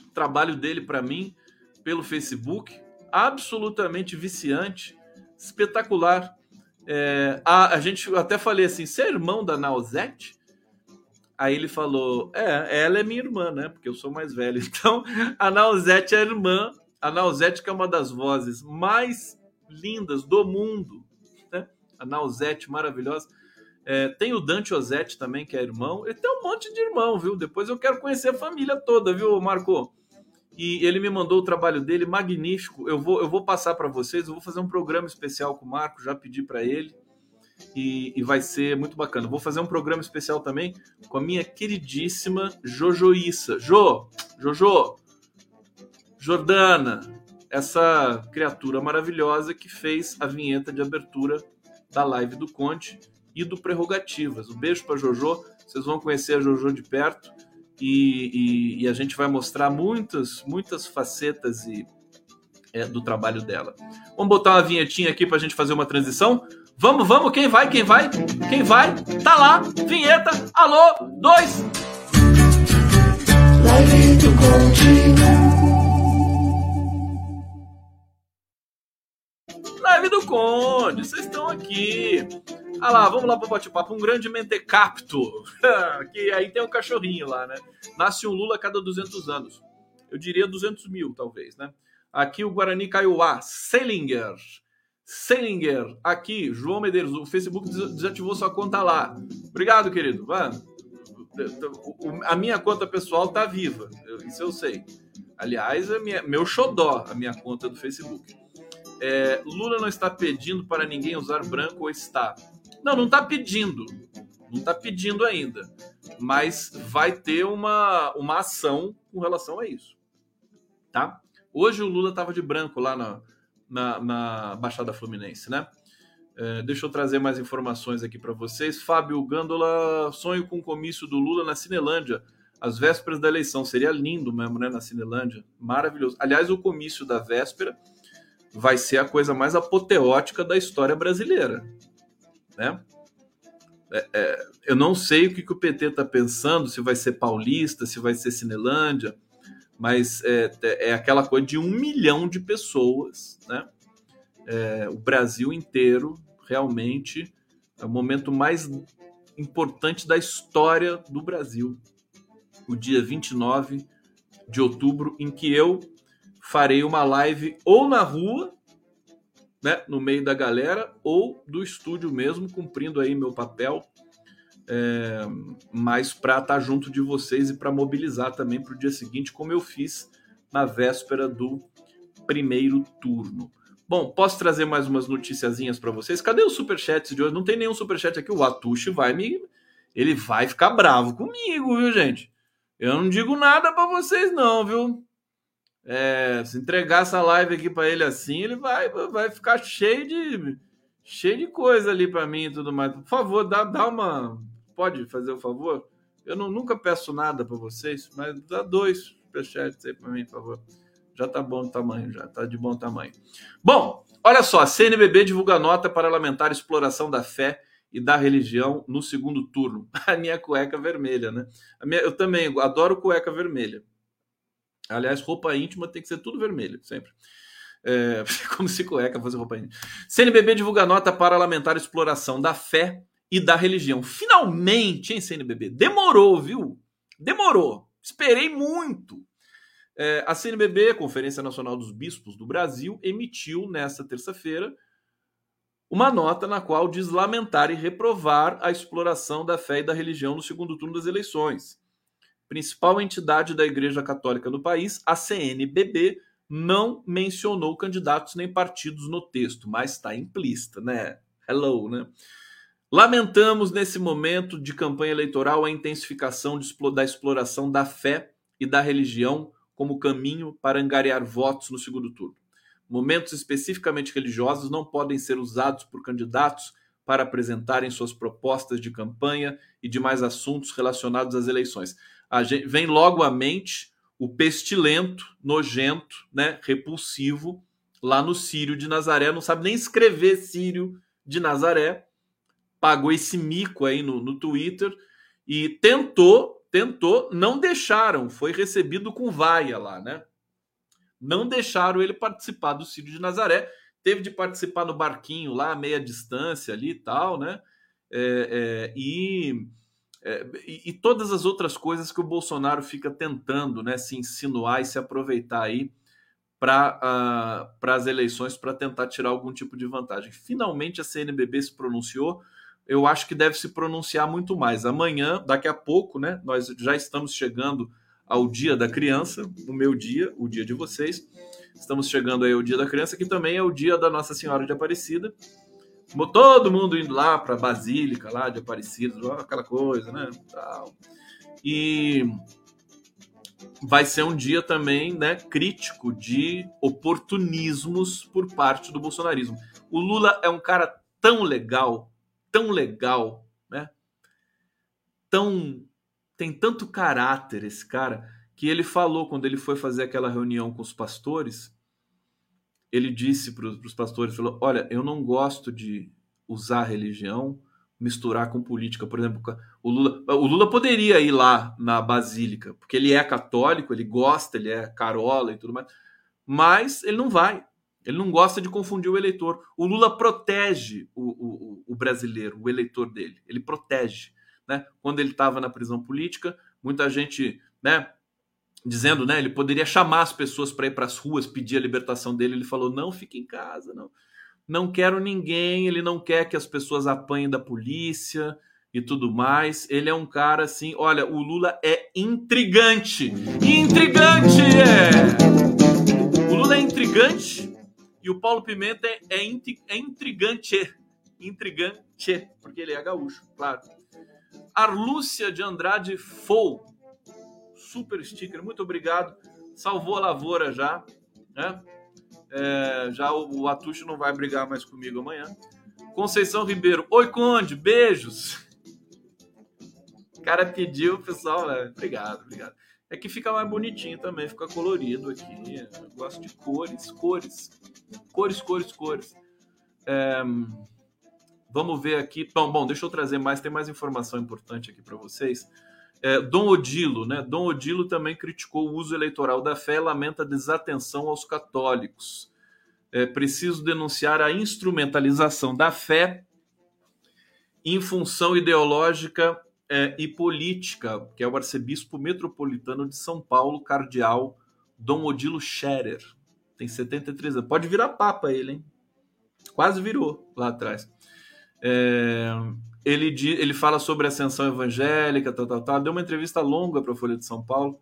o trabalho dele para mim pelo Facebook, absolutamente viciante, espetacular. É, a, a gente até falei assim: você é irmão da Nausete? Aí ele falou: É, ela é minha irmã, né? Porque eu sou mais velho. [LAUGHS] Então, a Nausete é a irmã. A Nausete, que é uma das vozes mais lindas do mundo. Né? A Nausete, maravilhosa. É, tem o Dante Ozete também, que é irmão. Ele tem um monte de irmão, viu? Depois eu quero conhecer a família toda, viu, Marco? E ele me mandou o trabalho dele, magnífico. Eu vou, eu vou passar para vocês. Eu vou fazer um programa especial com o Marco, já pedi para ele e, e, vai ser muito bacana. Vou fazer um programa especial também com a minha queridíssima Jojoíssa. Jo, Jojo, Jordana, essa criatura maravilhosa que fez a vinheta de abertura da live do Conte e do Prerrogativas. Um beijo para Jojo, vocês vão conhecer a Jojo de perto e, e, e a gente vai mostrar muitas, muitas facetas e, é, do trabalho dela. Vamos botar uma vinhetinha aqui para a gente fazer uma transição. Vamos, vamos, quem vai, quem vai? Quem vai? Tá lá, vinheta, alô, dois. Live do Conde. Vocês estão aqui. Ah lá, vamos lá para o bate-papo. Um grande mentecapto. [LAUGHS] que aí tem um cachorrinho lá, né? Nasce um Lula a cada 200 anos. Eu diria 200 mil, talvez, né? Aqui o Guarani Kaiowá, Selinger. Selinger, aqui, João Medeiros, o Facebook desativou sua conta lá. Obrigado, querido. a minha conta pessoal tá viva, isso eu sei. Aliás, minha, meu xodó, a minha conta do Facebook. É, Lula não está pedindo para ninguém usar branco ou está? Não, não está pedindo. Não está pedindo ainda. Mas vai ter uma, uma ação com relação a isso. Tá? Hoje o Lula estava de branco lá na, na, na Baixada Fluminense, né? É, deixa eu trazer mais informações aqui para vocês. Fábio Gândola, sonho com o comício do Lula na Cinelândia, às vésperas da eleição. Seria lindo mesmo, né? Na Cinelândia. Maravilhoso. Aliás, o comício da véspera vai ser a coisa mais apoteótica da história brasileira, né? É, é, eu não sei o que, que o PT está pensando, se vai ser paulista, se vai ser Cinelândia, mas é, é aquela coisa de um milhão de pessoas, né? É, o Brasil inteiro realmente é o momento mais importante da história do Brasil. O dia 29 de outubro, em que eu farei uma live ou na rua, né, no meio da galera, ou do estúdio mesmo, cumprindo aí meu papel, é, mas para estar tá junto de vocês e para mobilizar também para o dia seguinte, como eu fiz na véspera do primeiro turno. Bom, posso trazer mais umas noticiazinhas para vocês? Cadê os superchats de hoje? Não tem nenhum superchat aqui. O Atushi vai me. Ele vai ficar bravo comigo, viu, gente? Eu não digo nada para vocês, não, viu? É, se entregar essa live aqui para ele assim, ele vai, vai ficar cheio de cheio de coisa ali para mim e tudo mais. Por favor, dá, dá uma. Pode fazer o favor? Eu não, nunca peço nada para vocês, mas dá dois superchats aí para mim, por favor já tá bom de tamanho, já tá de bom tamanho. Bom, olha só, CNBB divulga nota para lamentar exploração da fé e da religião no segundo turno. [LAUGHS] A minha cueca vermelha, né? Minha, eu também adoro cueca vermelha. Aliás, roupa íntima tem que ser tudo vermelho, sempre. É, [LAUGHS] como se cueca fosse roupa íntima. CNBB divulga nota para lamentar exploração da fé e da religião. Finalmente, hein, CNBB? Demorou, viu? Demorou. Esperei muito. É, a CNBB, Conferência Nacional dos Bispos do Brasil, emitiu nesta terça-feira uma nota na qual diz lamentar e reprovar a exploração da fé e da religião no segundo turno das eleições. Principal entidade da Igreja Católica no país, a CNBB, não mencionou candidatos nem partidos no texto, mas está implícita, né? Hello, né? Lamentamos nesse momento de campanha eleitoral a intensificação da exploração da fé e da religião como caminho para angariar votos no segundo turno. Momentos especificamente religiosos não podem ser usados por candidatos para apresentarem suas propostas de campanha e demais assuntos relacionados às eleições. Gente, vem logo à mente o pestilento, nojento, né, repulsivo lá no Sírio de Nazaré, não sabe nem escrever Sírio de Nazaré, pagou esse mico aí no, no Twitter e tentou tentou, não deixaram, foi recebido com vaia lá, né? Não deixaram ele participar do Círio de Nazaré, teve de participar no barquinho lá, meia distância ali e tal, né? É, é, e, é, e, todas as outras coisas que o Bolsonaro fica tentando, né, se insinuar e se aproveitar aí para uh, as eleições para tentar tirar algum tipo de vantagem. Finalmente a CNBB se pronunciou eu acho que deve se pronunciar muito mais. Amanhã, daqui a pouco, né? Nós já estamos chegando ao Dia da Criança, o meu dia, o dia de vocês. Estamos chegando aí ao Dia da Criança, que também é o dia da Nossa Senhora de Aparecida. Todo mundo indo lá para a Basílica lá de Aparecida, aquela coisa, né? E vai ser um dia também, né, crítico de oportunismos por parte do bolsonarismo. O Lula é um cara tão legal, tão legal, né? Tão tem tanto caráter esse cara que ele falou quando ele foi fazer aquela reunião com os pastores, ele disse para os pastores, falou: "Olha, eu não gosto de usar religião misturar com política, por exemplo, o Lula, o Lula poderia ir lá na Basílica, porque ele é católico, ele gosta, ele é carola e tudo mais, mas ele não vai. Ele não gosta de confundir o eleitor. O Lula protege o, o, o brasileiro, o eleitor dele. Ele protege. Né? Quando ele estava na prisão política, muita gente, né, dizendo, né, ele poderia chamar as pessoas para ir para as ruas pedir a libertação dele. Ele falou: não, fique em casa, não, não quero ninguém. Ele não quer que as pessoas apanhem da polícia e tudo mais. Ele é um cara assim, olha, o Lula é intrigante. Intrigante é. O Lula é intrigante e o Paulo Pimenta é, é, é intrigante. Intrigante, porque ele é gaúcho, claro. Arlúcia de Andrade Fou. Super sticker, muito obrigado. Salvou a lavoura já, né? É, já o, o Atucho não vai brigar mais comigo amanhã. Conceição Ribeiro. Oi, Conde, beijos. O cara pediu, pessoal. Né? Obrigado, obrigado. É que fica mais bonitinho também, fica colorido aqui. Eu gosto de cores, cores. Cores, cores, cores. É, vamos ver aqui. Bom, bom, deixa eu trazer mais, tem mais informação importante aqui para vocês. É, Dom Odilo, né? Dom Odilo também criticou o uso eleitoral da fé e lamenta a desatenção aos católicos. É preciso denunciar a instrumentalização da fé em função ideológica é, e política, que é o arcebispo metropolitano de São Paulo, cardeal Dom Odilo Scherer. Tem 73 anos. Pode virar papa ele, hein? Quase virou lá atrás. É, ele, ele fala sobre ascensão evangélica, tal, tal, tal. Deu uma entrevista longa para a Folha de São Paulo.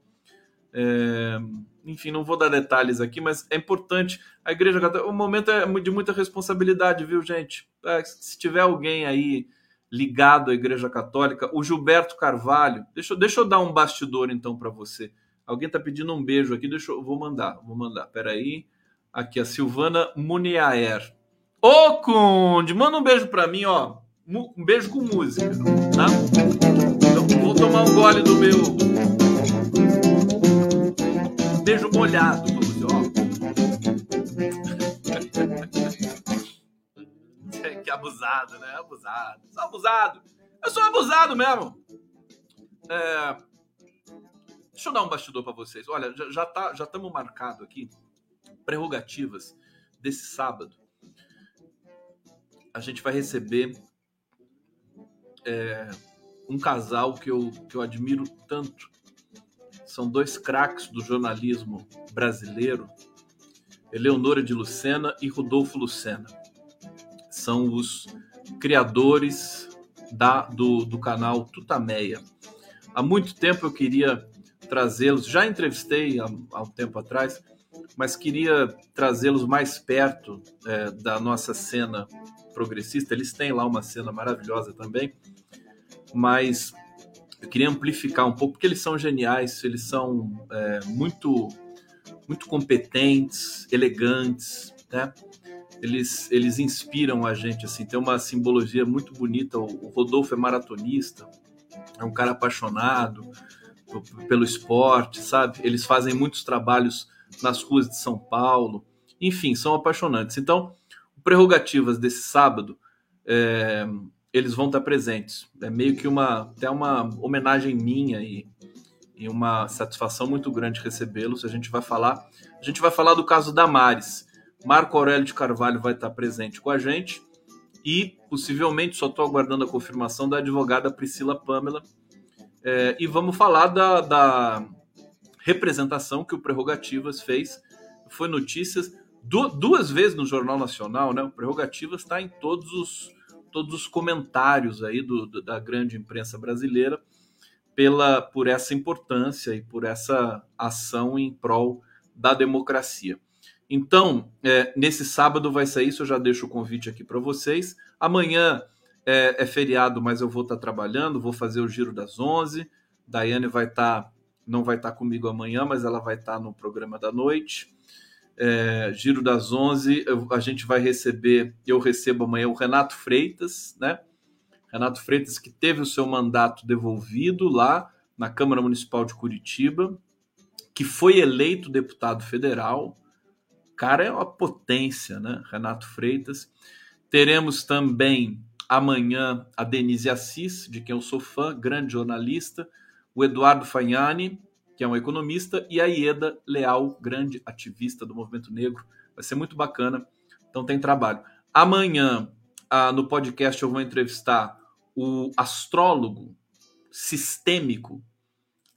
É, enfim, não vou dar detalhes aqui, mas é importante. A Igreja Católica, o momento é de muita responsabilidade, viu, gente? É, se tiver alguém aí ligado à Igreja Católica, o Gilberto Carvalho, deixa, deixa eu dar um bastidor então para você. Alguém está pedindo um beijo aqui, deixa eu vou mandar, vou mandar. Peraí. Aqui, a Silvana Muniaer. Ô, Conde, manda um beijo para mim, ó. Um beijo com música, tá? Então, vou tomar um gole do meu beijo molhado que abusado, né? Abusado. Sou abusado. Eu sou abusado mesmo. É... Deixa eu dar um bastidor para vocês. Olha, já, já tá, já estamos marcado aqui prerrogativas desse sábado. A gente vai receber é, um casal que eu, que eu admiro tanto. São dois craques do jornalismo brasileiro, Eleonora de Lucena e Rodolfo Lucena. São os criadores da, do, do canal Tutameia. Há muito tempo eu queria trazê-los, já entrevistei há, há, um tempo atrás, mas queria trazê-los mais perto é, da nossa cena progressista. Eles têm lá uma cena maravilhosa também mas eu queria amplificar um pouco, porque eles são geniais, eles são é, muito, muito competentes, elegantes, né? Eles, eles inspiram a gente, assim, tem uma simbologia muito bonita. O, Rodolfo é maratonista, é um cara apaixonado pelo esporte, sabe? Eles fazem muitos trabalhos nas ruas de São Paulo, enfim, são apaixonantes. Então, prerrogativas desse sábado é, eles vão estar presentes. É meio que uma até uma homenagem minha e, e uma satisfação muito grande recebê-los. A gente vai falar, a gente vai falar do caso da Mares. Marco Aurélio de Carvalho vai estar presente com a gente e possivelmente só estou aguardando a confirmação da advogada Priscila Pamela. É, e vamos falar da, da, representação que o Prerrogativas fez. Foi notícias duas vezes no Jornal Nacional, né? O Prerrogativas está em todos os todos os comentários aí do, do, da grande imprensa brasileira pela por essa importância e por essa ação em prol da democracia. Então, é, nesse sábado vai sair isso, eu já deixo o convite aqui para vocês. Amanhã é, é, feriado, mas eu vou estar tá trabalhando, vou fazer o giro das 11. Daiane vai estar, tá, não vai estar tá comigo amanhã, mas ela vai estar tá no programa da noite é, Giro das 11, eu, a gente vai receber, eu recebo amanhã o Renato Freitas, né? Renato Freitas que teve o seu mandato devolvido lá na Câmara Municipal de Curitiba, que foi eleito deputado federal. Cara é uma potência, né? Renato Freitas. Teremos também amanhã a Denise Assis, de quem eu sou fã, grande jornalista, o Eduardo Fagnani, que é um economista, e a Ieda Leal, grande ativista do movimento negro. Vai ser muito bacana. Então tem trabalho. Amanhã, no podcast, eu vou entrevistar o astrólogo sistêmico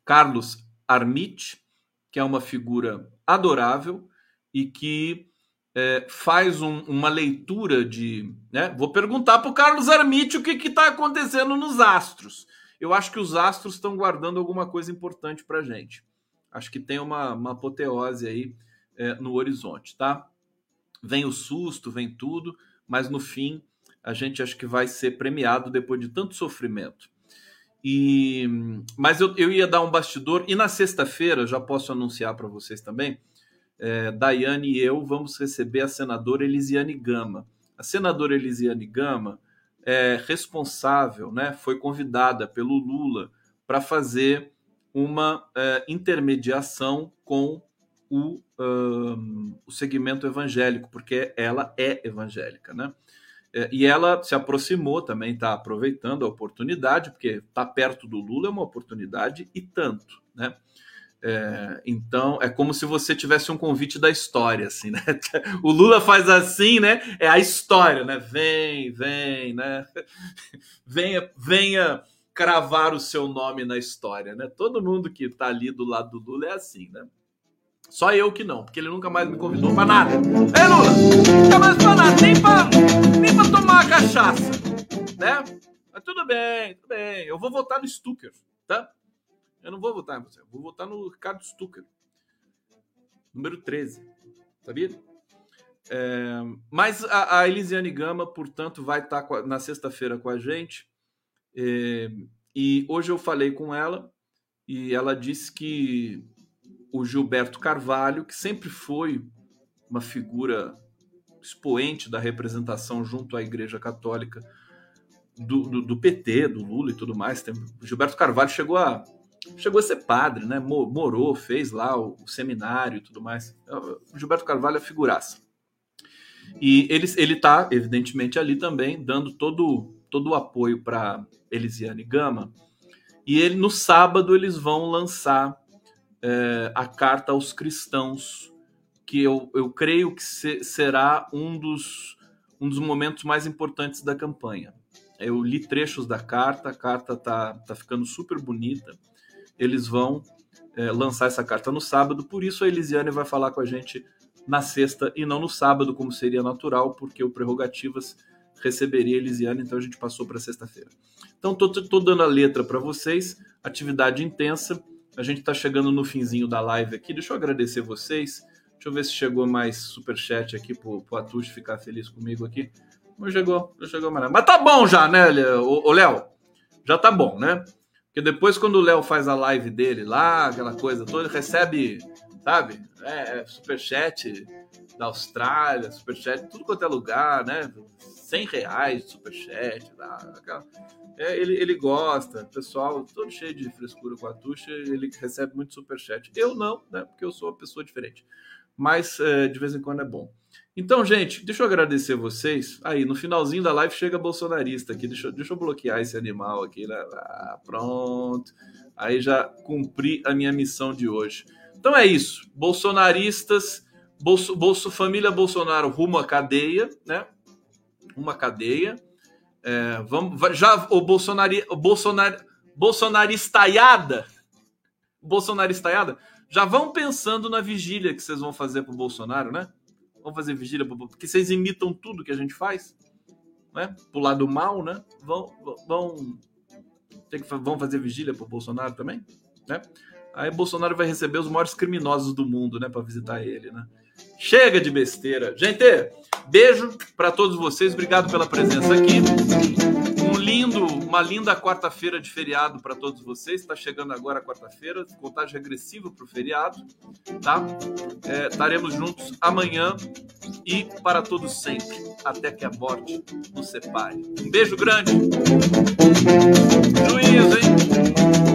Carlos Armit, que é uma figura adorável e que é, faz um, uma leitura de. Né? Vou perguntar para o Carlos Armite o que está acontecendo nos astros. Eu acho que os astros estão guardando alguma coisa importante para gente. Acho que tem uma, uma apoteose aí é, no horizonte, tá? Vem o susto, vem tudo, mas no fim a gente acho que vai ser premiado depois de tanto sofrimento. E, mas eu, eu ia dar um bastidor, e na sexta-feira, já posso anunciar para vocês também, é, Daiane e eu vamos receber a senadora Elisiane Gama. A senadora Elisiane Gama é responsável, né, foi convidada pelo Lula para fazer uma é, intermediação com o, um, o segmento evangélico, porque ela é evangélica, né? É, e ela se aproximou também, está aproveitando a oportunidade, porque estar tá perto do Lula é uma oportunidade e tanto, né? É, então é como se você tivesse um convite da história, assim, né? [LAUGHS] O Lula faz assim, né? É a história, né? Vem, vem, né? [LAUGHS] Venha, venha cravar o seu nome na história, né? Todo mundo que está ali do lado do Lula é assim, né? Só eu que não, porque ele nunca mais me convidou para nada. Ei, Lula, nunca mais para nada, nem para nem pra tomar uma cachaça, né? Mas tudo bem, tudo bem. Eu vou votar no Stucker, tá? Eu não vou votar em você, vou votar no Ricardo Stucker, número 13, sabia? É, mas a, a, Elisiane Gama, portanto, vai estar tá na sexta-feira com a gente. É, e hoje eu falei com ela e ela disse que o Gilberto Carvalho, que sempre foi uma figura expoente da representação junto à Igreja Católica do, do, do PT, do Lula e tudo mais. Tem, Gilberto Carvalho chegou a, chegou a ser padre, né? Morou, fez lá o, o seminário e tudo mais. O Gilberto Carvalho é figuraça. E ele está, evidentemente, ali também, dando todo, todo o apoio para Elisiane Gama. E ele, no sábado eles vão lançar é, a carta aos cristãos, que eu, eu creio que se, será um dos, um dos momentos mais importantes da campanha. Eu li trechos da carta, a carta tá, tá ficando super bonita. Eles vão é, lançar essa carta no sábado, por isso a Elisiane vai falar com a gente na sexta e não no sábado, como seria natural, porque o Prerrogativas receberia a Elisiane, então a gente passou para sexta-feira. Então, estou dando a letra para vocês, atividade intensa. A gente está chegando no finzinho da live aqui. Deixa eu agradecer vocês. Deixa eu ver se chegou mais super chat aqui para o Atush ficar feliz comigo aqui. Não chegou, não chegou mais. Mas tá bom já, né, Léo? Já tá bom, né? Porque depois, quando o Léo faz a live dele lá, aquela coisa toda, ele recebe, sabe? É, é superchat da Austrália, superchat, tudo quanto é lugar, né? 100 reais de superchat, aquela, é, ele, ele gosta, pessoal, todo cheio de frescura com a Tuxa, ele recebe muito superchat. Eu não, né? Porque eu sou uma pessoa diferente. Mas é, de vez em quando é bom. Então, gente, deixa eu agradecer vocês. Aí, no finalzinho da live chega bolsonarista aqui. Deixa, deixa eu bloquear esse animal aqui, né? Ah, pronto. Aí já cumpri a minha missão de hoje. Então é isso. Bolsonaristas, Bolso, Bolso família Bolsonaro rumo à cadeia, né? Uma cadeia. É, vamos, já o Bolsonaro, o Bolsonaro, bolsonaristaiada, bolsonaristaiada, já vão pensando na vigília que vocês vão fazer pro Bolsonaro, né? Vão fazer vigília porque vocês imitam tudo que a gente faz, né? Pro lado mal, né? Vão, vão, ter que, vão fazer vigília pro Bolsonaro também, né? Aí Bolsonaro vai receber os maiores criminosos do mundo, né, para visitar ele, né? Chega de besteira. Gente, beijo para todos vocês. Obrigado pela presença aqui. Um lindo, uma linda quarta-feira de feriado para todos vocês. Está chegando agora a quarta-feira, contagem regressiva para o feriado, tá? É, estaremos juntos amanhã e para todos sempre, até que a morte nos separe. Um beijo grande. Juízo, hein?